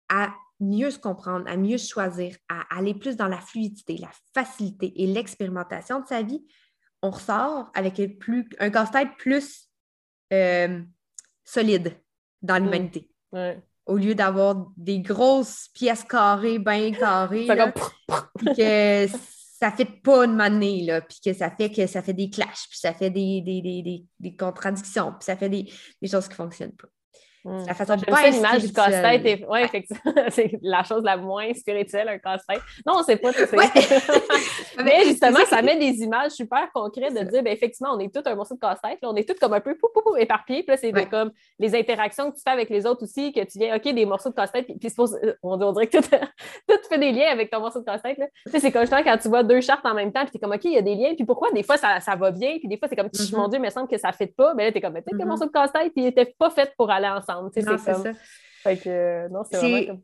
à mieux se comprendre, à mieux choisir, à aller plus dans la fluidité, la facilité et l'expérimentation de sa vie, on ressort avec un, plus, un casse-tête plus euh, solide dans l'humanité. Au lieu d'avoir des grosses pièces carrées, bien carrées, que ça fait pas une manée, là, puis que ça fait que ça fait des clashs, puis ça fait des, des, contradictions, puis ça fait des, des choses qui ne fonctionnent pas. La façon de pas l'image du casse-tête. Ouais, effectivement, [laughs] c'est la chose la moins spirituelle, un casse-tête. Non, c'est pas. Mais justement, ça met des images super concrètes de dire, ben, effectivement, on est tous un morceau de casse-tête. On est tous comme un peu pou, pou, éparpillés. Puis là, c'est comme les interactions que tu fais avec les autres aussi, que tu viens, OK, des morceaux de casse-tête. Puis, on, dirait que tout, [laughs] tout, fait des liens avec ton morceau de casse-tête. Tu sais, c'est comme quand tu vois deux chartes en même temps, puis tu es comme, OK, il y a des liens. Puis pourquoi des fois ça, ça va bien, puis des fois c'est comme, mm-hmm. mon Dieu, il me semble que ça ne fait pas. Mais là, tu es comme, peut-être que le morceau de casse-tête, puis il n'était pas fait pour aller ensemble. Non, c'est ça. Fait que, non, c'est vraiment comme...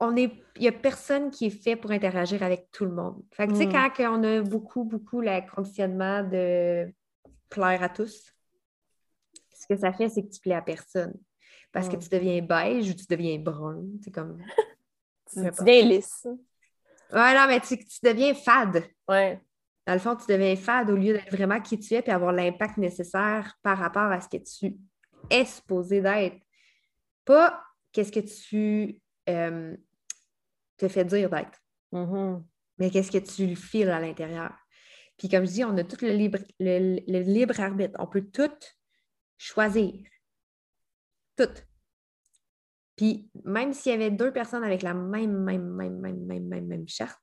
On est... Il n'y a personne qui est fait pour interagir avec tout le monde. Fait que, tu sais, mm. quand on a beaucoup, beaucoup le conditionnement de plaire à tous, ce que ça fait, c'est que tu plais à personne. Parce que mm. tu deviens beige ou tu deviens brun. C'est comme. [laughs] tu, deviens lisse. Ouais, non, mais tu, tu deviens fade. Ouais. Dans le fond, tu deviens fade au lieu d'être vraiment qui tu es et avoir l'impact nécessaire par rapport à ce que tu est supposé d'être. Pas qu'est-ce que tu euh, te fais dire d'être, mm-hmm. mais qu'est-ce que tu files à l'intérieur. Puis comme je dis, on a tout le libre, le, libre arbitre. On peut tout choisir. Tout. Puis même s'il y avait deux personnes avec la même, même, même, même, même, même, même charte,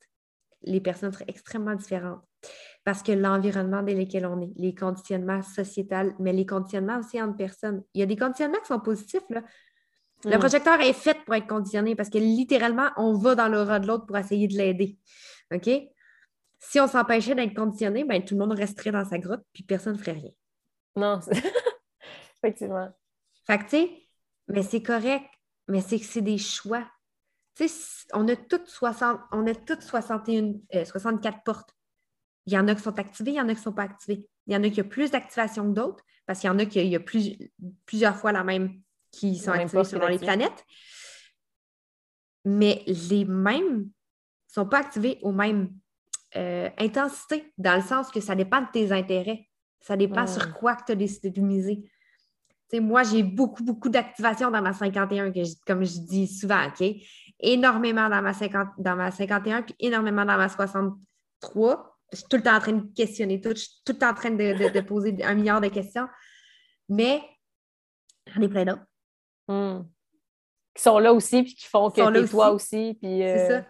les personnes seraient extrêmement différentes parce que l'environnement dans lequel on est, les conditionnements sociétals, mais les conditionnements aussi entre personnes. Il y a des conditionnements qui sont positifs. Là. Le mm. projecteur est fait pour être conditionné parce que littéralement, on va dans l'aura de l'autre pour essayer de l'aider. OK? Si on s'empêchait d'être conditionné, ben, tout le monde resterait dans sa grotte puis personne ne ferait rien. Non, [laughs] effectivement. Fait que, tu sais, mais c'est correct, mais c'est que c'est des choix. Tu sais, on a toutes 60, on a toutes 61, 64 euh, portes. Il y en a qui sont activés, il y en a qui ne sont pas activés. Il y en a qui ont plus d'activation que d'autres, parce qu'il y en a qui a plusieurs fois la même qui sont activés selon les planètes. Mais les mêmes ne sont pas activés aux mêmes euh, intensités, dans le sens que ça dépend de tes intérêts. Ça dépend sur quoi tu as décidé de miser. moi, j'ai beaucoup, beaucoup d'activation dans ma 51, que comme je dis souvent, OK? Énormément dans ma, 50, dans ma 51, puis énormément dans ma 63 je suis tout le temps en train de questionner tout, je suis tout le temps en train de, poser un milliard de questions. Mais j'en ai plein d'autres. Hmm. Qui sont là aussi, puis qui font que tu es toi aussi. Puis, c'est euh, ça.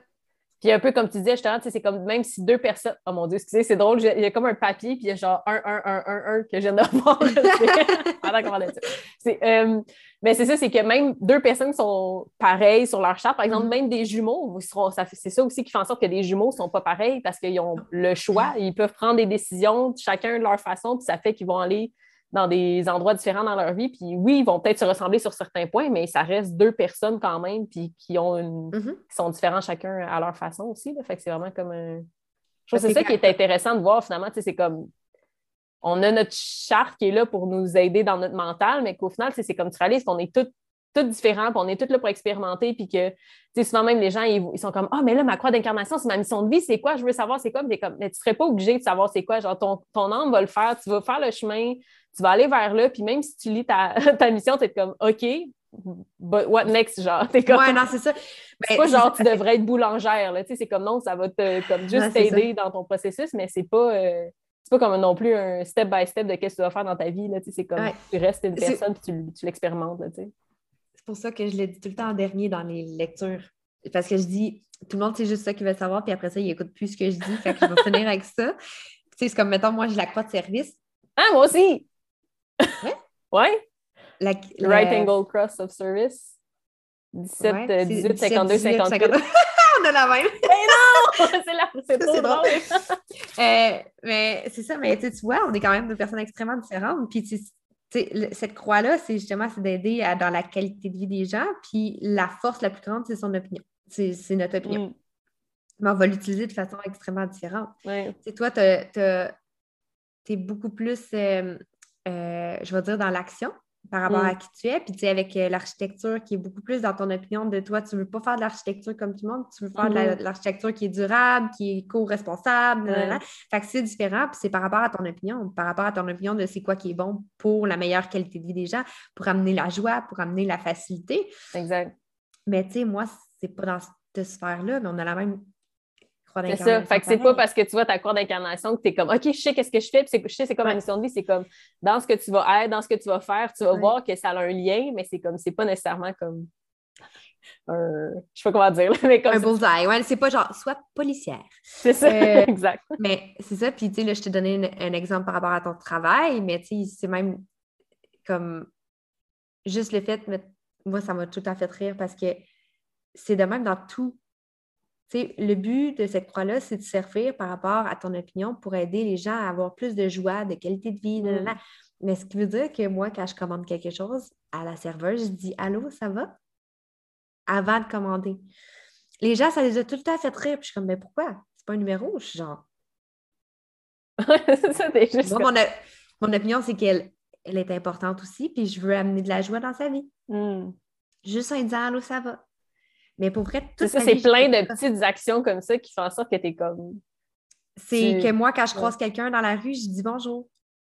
Puis un peu comme tu disais, justement, c'est comme même si deux personnes. Oh mon Dieu, excusez, c'est drôle, il y a comme un papier, puis il y a genre un, un, un, un, un que je viens de [laughs] voir. [laughs] c'est, euh, mais c'est ça, c'est que même deux personnes sont pareilles sur leur charte, par exemple, mm-hmm. même des jumeaux, c'est ça aussi qui fait en sorte que les jumeaux ne sont pas pareils parce qu'ils ont le choix, ils peuvent prendre des décisions chacun de leur façon, puis ça fait qu'ils vont aller dans des endroits différents dans leur vie. Puis oui, ils vont peut-être se ressembler sur certains points, mais ça reste deux personnes quand même, puis qui ont une... Mm-hmm. qui sont différents chacun à leur façon aussi. Fait que c'est vraiment comme un. Je c'est ça qui est intéressant de voir finalement. C'est comme on a notre charte qui est là pour nous aider dans notre mental, mais qu'au final, c'est comme tu réalises qu'on est toutes toutes différents, puis on est toutes là pour expérimenter, puis que, tu sais, souvent même les gens, ils, sont comme, ah, mais là, ma croix d'incarnation, c'est ma mission de vie, c'est quoi? Je veux savoir c'est quoi, mais, comme, mais tu serais pas obligé de savoir c'est quoi, genre, ton, ton âme va le faire, tu vas faire le chemin, tu vas aller vers là, puis même si tu lis ta, [laughs] ta mission, tu es comme OK, but what next, genre? Es comme, ouais, non, c'est ça. C'est pas genre tu devrais être boulangère, là, tu sais, c'est comme non, ça va te comme juste t'aider dans ton processus, mais c'est pas. Euh, c'est pas comme non plus un step by step de qu'est-ce que tu vas faire dans ta vie. Là, c'est comme tu restes une personne et tu, tu l'expérimentes. C'est pour ça que je le dis tout le temps en dernier dans les lectures. Parce que je dis, tout le monde, c'est juste ça qu'il veut savoir, puis après ça, il écoute plus ce que je dis. Fait que je vais finir avec ça. [laughs] c'est comme, mettons, moi, j'ai la croix de service. Ah, moi aussi! Ouais? [laughs] ouais? Right angle cross of service. 17, 18, 52, 58. On a la même. Mais non! [laughs] C'est trop drôle. [laughs] euh, mais c'est ça, mais tu vois, on est quand même deux personnes extrêmement différentes. Puis cette croix-là, c'est justement d'aider dans la qualité de vie des gens, puis la force la plus grande, c'est son opinion. C'est notre opinion. Mm. Mais on va l'utiliser de façon extrêmement différente. Toi, tu es beaucoup plus, euh, euh, je vais dire, dans l'action par rapport à mm. qui tu es. Puis, tu sais, avec euh, l'architecture qui est beaucoup plus dans ton opinion de toi, tu ne veux pas faire de l'architecture comme tout le monde, tu veux faire de mm-hmm. l'architecture qui est durable, qui est co-responsable. Fait que c'est différent, puis c'est par rapport à ton opinion, par rapport à ton opinion de c'est quoi qui est bon pour la meilleure qualité de vie des gens, pour amener la joie, pour amener la facilité. Exact. Mais, tu sais, moi, c'est pas dans cette sphère-là, mais on a la même c'est ça. Fait que c'est pas parce que tu vois ta croix d'incarnation que tu es comme, OK, je sais qu'est-ce que je fais, puis je sais c'est comme ma mission de vie. C'est comme, dans ce que tu vas être, dans ce que tu vas faire, tu vas voir que ça a un lien, mais c'est comme, c'est pas nécessairement comme un, je sais pas comment dire, mais comme. Un bullseye, ouais, c'est pas genre, soit policière. C'est ça, euh, [laughs] exact. Mais c'est ça, puis tu sais, là, je t'ai donné un, exemple par rapport à ton travail, mais tu sais, c'est même comme, juste le fait, moi, ça m'a tout à fait rire parce que c'est de même dans tout le but de cette croix-là, c'est de servir par rapport à ton opinion pour aider les gens à avoir plus de joie, de qualité de vie. Mm. Mais ce qui veut dire que moi, quand je commande quelque chose à la serveuse, je dis Allô, ça va? Avant de commander. Les gens, ça les a tout le temps fait rire. Puis je suis comme, mais pourquoi? C'est pas un numéro? Je suis genre. [laughs] ça, juste mon, mon, opinion, c'est qu'elle elle est importante aussi, puis je veux amener de la joie dans sa vie. Mm. Juste en disant Allô, ça va? Mais pour vrai, tout ça, c'est plein de petites actions comme ça qui font en sorte que tu es comme. C'est que moi, quand je croise quelqu'un dans la rue, je dis bonjour.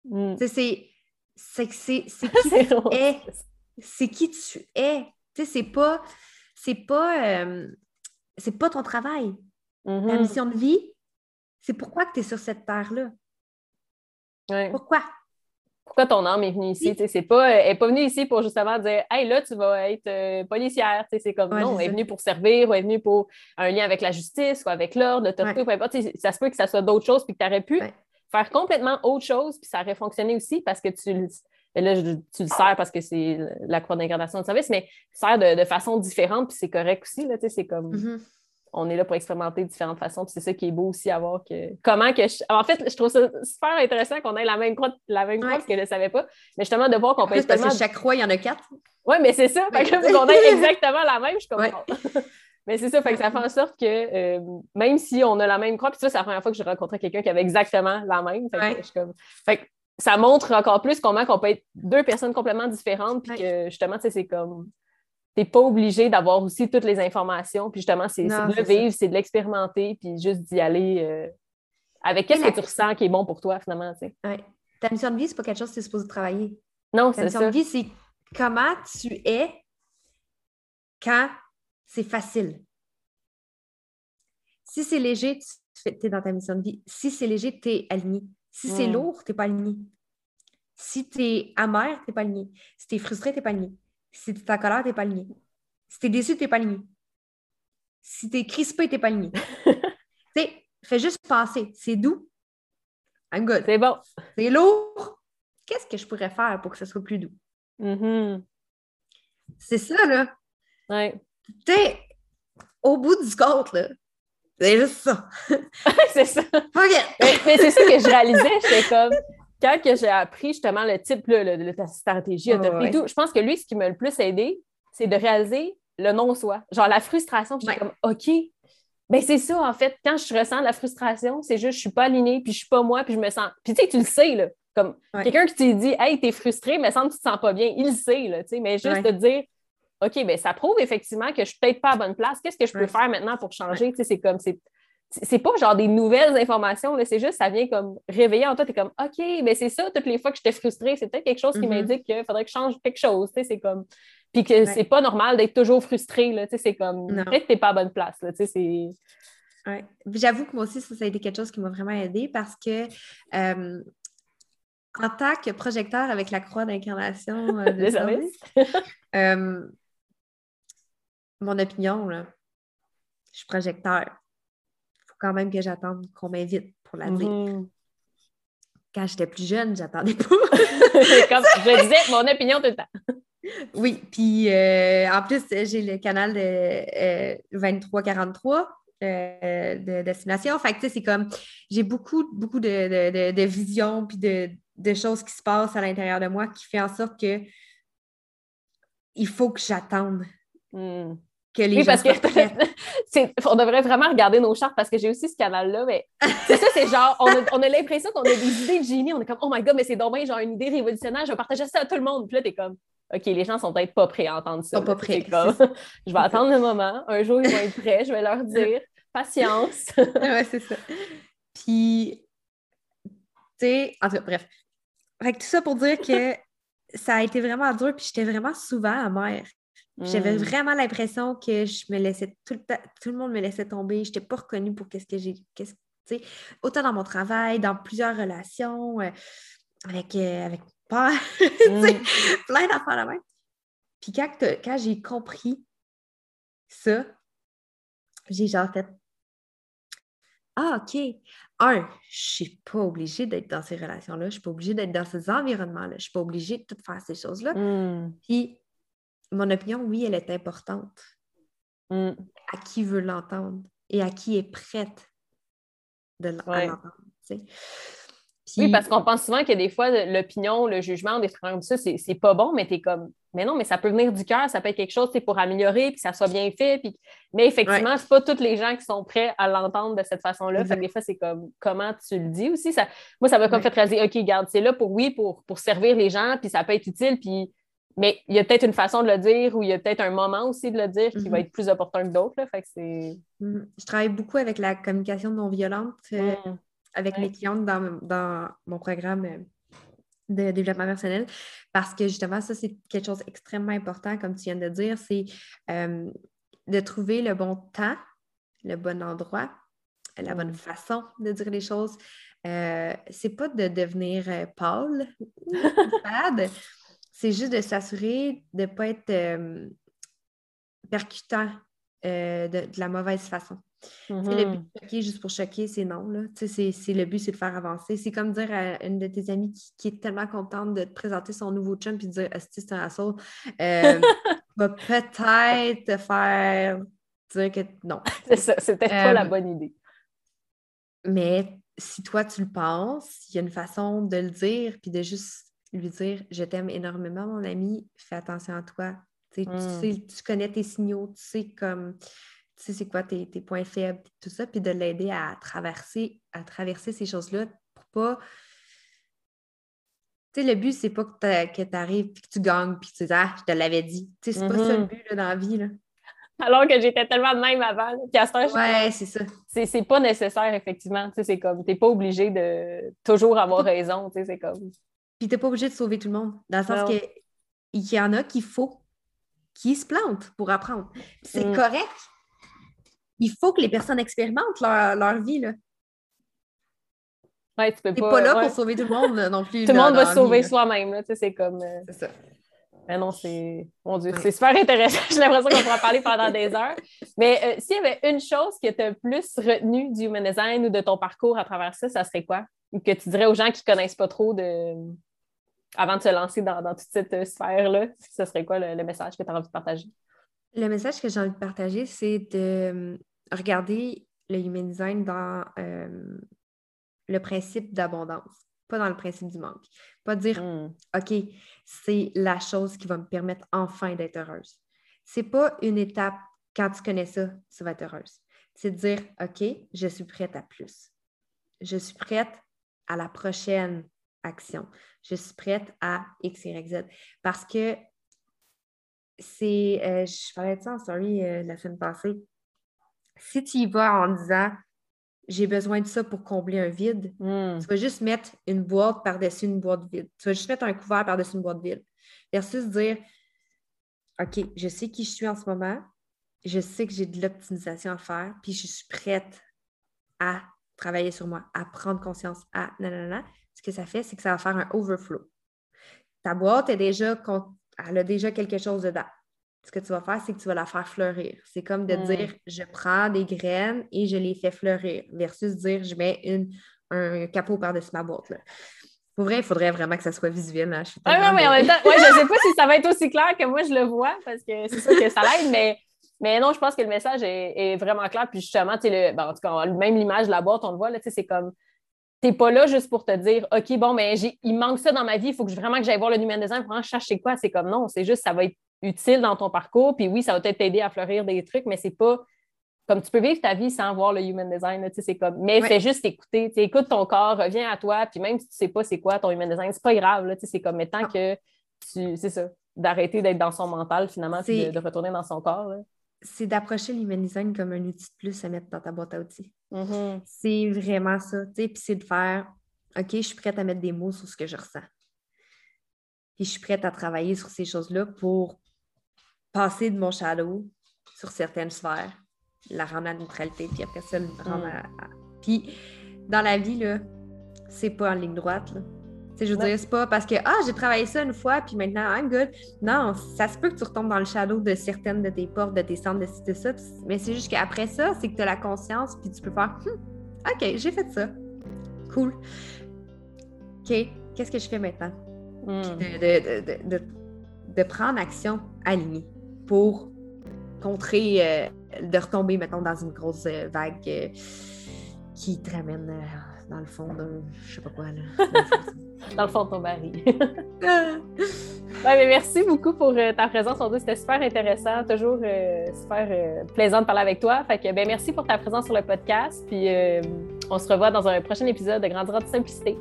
Mm. C'est [laughs] c'est qui tu es? C'est qui tu es? c'est pas. C'est pas. Euh, c'est pas ton travail. Ta mm-hmm. mission de vie, c'est pourquoi tu es sur cette terre-là? Pourquoi? Pourquoi ton âme est venue ici? C'est pas, elle n'est pas venue ici pour justement dire Hey, là, tu vas être euh, policière. C'est comme non, elle est venue pour servir, ou elle est venue pour un lien avec la justice ou avec l'ordre, l'autorité, peu importe. Ça se peut que ça soit d'autres choses puis que tu aurais pu faire complètement autre chose, puis ça aurait fonctionné aussi parce que tu là, tu le sers parce que c'est la croix d'incarnation de service, mais tu sers de, façon différente, puis c'est correct aussi. C'est comme. Mm-hmm on est là pour expérimenter différentes façons. c'est ça qui est beau aussi à voir que. Comment que. En fait, je trouve ça super intéressant qu'on ait la même croix, la même croix parce que je ne savais pas. Mais justement, de voir qu'on peut Parce que chaque croix, il y en a quatre. Oui, mais c'est ça. Fait que on a exactement la même, je suis comme. [laughs] mais c'est ça, fait que ça fait en sorte que euh, même si on a la même croix, puis ça, c'est la première fois que j'ai rencontré quelqu'un qui avait exactement la même. Fait que, comme... fait que ça montre encore plus comment on peut être deux personnes complètement différentes, puis que justement, tu sais, c'est comme tu n'es pas obligé d'avoir aussi toutes les informations. Puis justement, c'est de le vivre, c'est de l'expérimenter, puis juste d'y aller euh, avec qu'est-ce que tu ressens qui est bon pour toi, finalement. Tu Ta mission de vie, c'est pas quelque chose que tu es supposé travailler. Non, c'est ça. Ta mission de vie, c'est comment tu es quand c'est facile. Si c'est léger, tu es dans ta mission de vie. Si c'est léger, tu es aligné. Si c'est lourd, tu n'es pas aligné. Si tu es amer, tu n'es pas aligné. Si tu es frustré, tu n'es pas aligné. Si tu es en colère, tu n'es pas aligné. Si tu es déçu, tu n'es pas aligné. Si tu es crispé, tu n'es pas aligné. [laughs] tu sais, fais juste penser. C'est doux. I'm good. C'est bon. C'est lourd. Qu'est-ce que je pourrais faire pour que ce soit plus doux? Mm-hmm. C'est ça, là. Ouais. Tu sais, au bout du compte, là, c'est juste ça. [laughs] c'est ça. Mais, mais c'est ça que je réalisais. J'étais comme, quand que j'ai appris justement le type de ta stratégie, je pense que lui, ce qui m'a le plus aidé, c'est de réaliser le non-soi. Genre la frustration, je suis comme OK. Ben c'est ça, en fait, quand je ressens la frustration, c'est juste je suis pas alignée, puis je suis pas moi, puis je me sens. Puis tu sais, tu le sais, là. Comme quelqu'un qui te dit Hey, t'es frustré, mais sans que tu te sens pas bien, il le sait, là, tu sais, mais juste de dire OK, ben ça prouve effectivement que je suis peut-être pas à bonne place. Qu'est-ce que je peux faire maintenant pour changer? Tu sais, c'est comme c'est c'est pas genre des nouvelles informations, c'est juste ça vient comme réveiller en toi, tu es comme OK, mais c'est ça, toutes les fois que j'étais frustrée, c'est peut-être quelque chose qui mm-hmm. m'indique qu'il faudrait que je change quelque chose, c'est comme puis que c'est pas normal d'être toujours frustré, là, c'est comme peut-être que t'es pas à bonne place, là, c'est... Ouais. J'avoue que moi aussi, ça, a été quelque chose qui m'a vraiment aidé parce que euh, en tant que projecteur avec la croix d'incarnation euh, [laughs] de service, [laughs] euh, mon opinion, là, je suis projecteur quand même que j'attende qu'on m'invite pour la mm Quand j'étais plus jeune, j'attendais pas. [laughs] Comme je disais, mon opinion tout le temps. Oui, puis euh, en plus, j'ai le canal de 2343 euh, euh, de destination. Fait que, c'est comme, j'ai beaucoup, beaucoup de, de, de, visions puis de, de choses qui se passent à l'intérieur de moi qui fait en sorte que il faut que j'attende. Hmm. Que les oui, parce que [laughs] on devrait vraiment regarder nos chartes parce que j'ai aussi ce canal-là, mais c'est ça, c'est genre, on a, l'impression qu'on a des idées de génie, on est comme, oh my god, mais c'est dommage, genre une idée révolutionnaire, je vais partager ça à tout le monde. Puis là, t'es comme, OK, les gens sont peut-être pas prêts à entendre ça. Ils sont pas prêts. [laughs] je vais attendre le moment, un jour ils vont être prêts, je vais leur dire, patience. [laughs] ouais, c'est ça. Puis, tu sais, en tout cas, bref. Fait que tout ça pour dire que ça a été vraiment dur, puis j'étais vraiment souvent amère. J'avais hmm. vraiment l'impression que je me laissais tout le temps, tout le monde me laissait tomber. Je n'étais pas reconnue pour qu'est-ce que j'ai. Qu'est-ce, autant dans mon travail, dans plusieurs relations, euh, avec, euh, avec mon père, [laughs] hmm. plein d'affaires là même. Puis quand, quand j'ai compris ça, j'ai genre fait Ah, OK. Un, je ne suis pas obligée d'être dans ces relations-là, je ne suis pas obligée d'être dans ces environnements-là, je ne suis pas obligée de tout faire ces choses-là. Hmm. Puis mon opinion, oui, elle est importante. Mm. À qui veut l'entendre et à qui est prête de l'entendre. Oui, parce qu'on pense souvent que des fois, l'opinion, le jugement, des trucs comme ça, c'est pas bon, mais tu es comme, mais non, mais ça peut venir du cœur, ça peut être quelque chose pour améliorer, puis que ça soit bien fait. Puis... Mais effectivement, c'est pas tous les gens qui sont prêts à l'entendre de cette façon-là. Fait des fois, c'est comme comment tu le dis aussi? Ça... Moi, ça m'a comme fait réaliser, OK, garde, c'est là pour oui, pour, pour servir les gens, puis ça peut être utile, puis mais il y a peut-être une façon de le dire ou il y a peut-être un moment aussi de le dire qui va mhm. être plus opportun que d'autres. Mhm. Je travaille beaucoup avec la communication non violente euh, mm. avec mes clientes dans, mon programme euh, de développement personnel parce que justement, ça, c'est quelque chose d'extrêmement important, comme tu viens de dire, c'est euh, de trouver le bon temps, le bon endroit, la bonne façon de dire les choses. c'est pas de devenir pâle ou [laughs] bad, c'est juste de s'assurer de ne pas être euh, percutant euh, de, la mauvaise façon. Le but mm-hmm. de choquer juste pour choquer, c'est non. Là. C'est, le but, c'est de faire avancer. C'est comme dire à une de tes amies qui, est tellement contente de te présenter son nouveau chum puis de dire c'est un assaut, euh, [laughs] va peut-être te faire dire que non. [laughs] C'est ça, c'était pas la bonne idée. Mais si toi tu le penses, il y a une façon de le dire puis de juste lui dire Je t'aime énormément, mon ami, fais attention à toi. Tu, hmm. sais, tu connais tes signaux, tu sais comme tu sais c'est quoi tes, points faibles, tout ça, puis de l'aider à traverser, à traverser ces choses-là pour pas. Tu sais, le but, c'est pas que tu arrives puis que tu gagnes puis que tu dis Ah, je te l'avais dit. Tu sais, c'est pas ça le mm-hmm. but là, dans la vie. Là. Alors que j'étais tellement de même avant. Puis à ce ouais, c'est ça. C'est pas nécessaire, effectivement. Tu sais, c'est comme, t'es pas obligé de toujours avoir raison. Tu sais, c'est comme. Puis t'es pas obligé de sauver tout le monde. Dans le sens qu'il y en a qu'il faut qui se plantent pour apprendre. C'est mm. correct. Il faut que les personnes expérimentent leur, vie. Là. Ouais, tu peux pas. pas là pour sauver tout le monde non plus. [laughs] tout le monde va se sauver soi-même. C'est comme. Euh, c'est ça. Mais non, c'est. Mon Dieu, c'est super intéressant. [laughs] J'ai l'impression qu'on pourra parler pendant des heures. Mais euh, s'il y avait une chose qui t'a plus retenu du human design ou de ton parcours à travers ça, ça serait quoi? Ou que tu dirais aux gens qui ne connaissent pas trop de avant de se lancer dans, toute cette euh, sphère-là, ce serait quoi le, message que tu as envie de partager? Le message que j'ai envie de partager, c'est de euh, regarder le human design dans euh, le principe d'abondance, pas dans le principe du manque. Pas dire, hmm. OK, c'est la chose qui va me permettre enfin d'être heureuse. C'est pas une étape, quand tu connais ça, tu vas être heureuse. C'est de dire, OK, je suis prête à plus. Je suis prête à la prochaine action. Je suis prête à X, Y, Z. Parce que c'est, euh, je parlais de ça en story euh, la semaine passée. Si tu y vas en disant j'ai besoin de ça pour combler un vide, hmm. tu vas juste mettre une boîte par-dessus une boîte vide. Tu vas juste mettre un couvert par-dessus une boîte vide. Versus dire OK, je sais qui je suis en ce moment, je sais que j'ai de l'optimisation à faire, puis je suis prête à travailler sur moi, à prendre conscience, à nanana ce que ça fait, c'est que ça va faire un overflow. Ta boîte est déjà, elle a déjà quelque chose dedans. Ce que tu vas faire, c'est que tu vas la faire fleurir. C'est comme de hmm. dire, je prends des graines et je les fais fleurir, versus dire, je mets une, un capot par-dessus ma boîte. Pour vrai, il faudrait vraiment que ça soit visuel. Hein. Je mais en même temps, je ne sais pas si ça va être aussi clair que moi je le vois, parce que c'est sûr que ça l'aide, mais, mais non, je pense que le message est, vraiment clair. Puis justement, le, ben, en tout cas, même l'image de la boîte, on le voit, c'est comme t'es pas là juste pour te dire, OK, bon, mais il manque ça dans ma vie, il faut que vraiment que j'aille voir le human design, vraiment chercher quoi? C'est comme non, c'est juste, ça va être utile dans ton parcours. Puis oui, ça va peut-être t'aider à fleurir des trucs, mais c'est pas comme tu peux vivre ta vie sans voir le human design. c'est comme, mais fais juste écouter. Écoute ton corps, reviens à toi, puis même si tu sais pas c'est quoi ton human design, c'est pas grave. C'est comme, mais tant que tu. C'est ça, d'arrêter d'être dans son mental finalement, puis de, retourner dans son corps. C'est d'approcher l'human design comme un outil de plus à mettre dans ta boîte à outils. Mm-hmm. C'est vraiment ça. Puis c'est de faire OK, je suis prête à mettre des mots sur ce que je ressens. Puis je suis prête à travailler sur ces choses-là pour passer de mon shadow sur certaines sphères la rendre à neutralité, puis après ça, le rendre à, Puis dans la vie, là, c'est pas en ligne droite, là. Je veux dire, c'est pas parce que ah, j'ai travaillé ça une fois, puis maintenant I'm good. Non, ça se peut que tu retombes dans le shadow de certaines de tes portes, de tes centres, de, de ça. Mais c'est juste qu'après ça, c'est que tu as la conscience, puis tu peux faire hmm, OK, j'ai fait ça. Cool. OK, qu'est-ce que je fais maintenant? Hmm. De, de, de, prendre action alignée pour contrer. Euh, de retomber, mettons, dans une grosse euh, vague euh, qui te ramène euh, dans le fond de, je sais pas quoi, là. [laughs] dans le fond de ton mari. mais merci beaucoup pour ta présence aujourd'hui. C'était super intéressant, toujours super plaisant de parler avec toi. Fait que, ben, merci pour ta présence sur le podcast. Puis on se revoit dans un prochain épisode de Grandir de simplicité.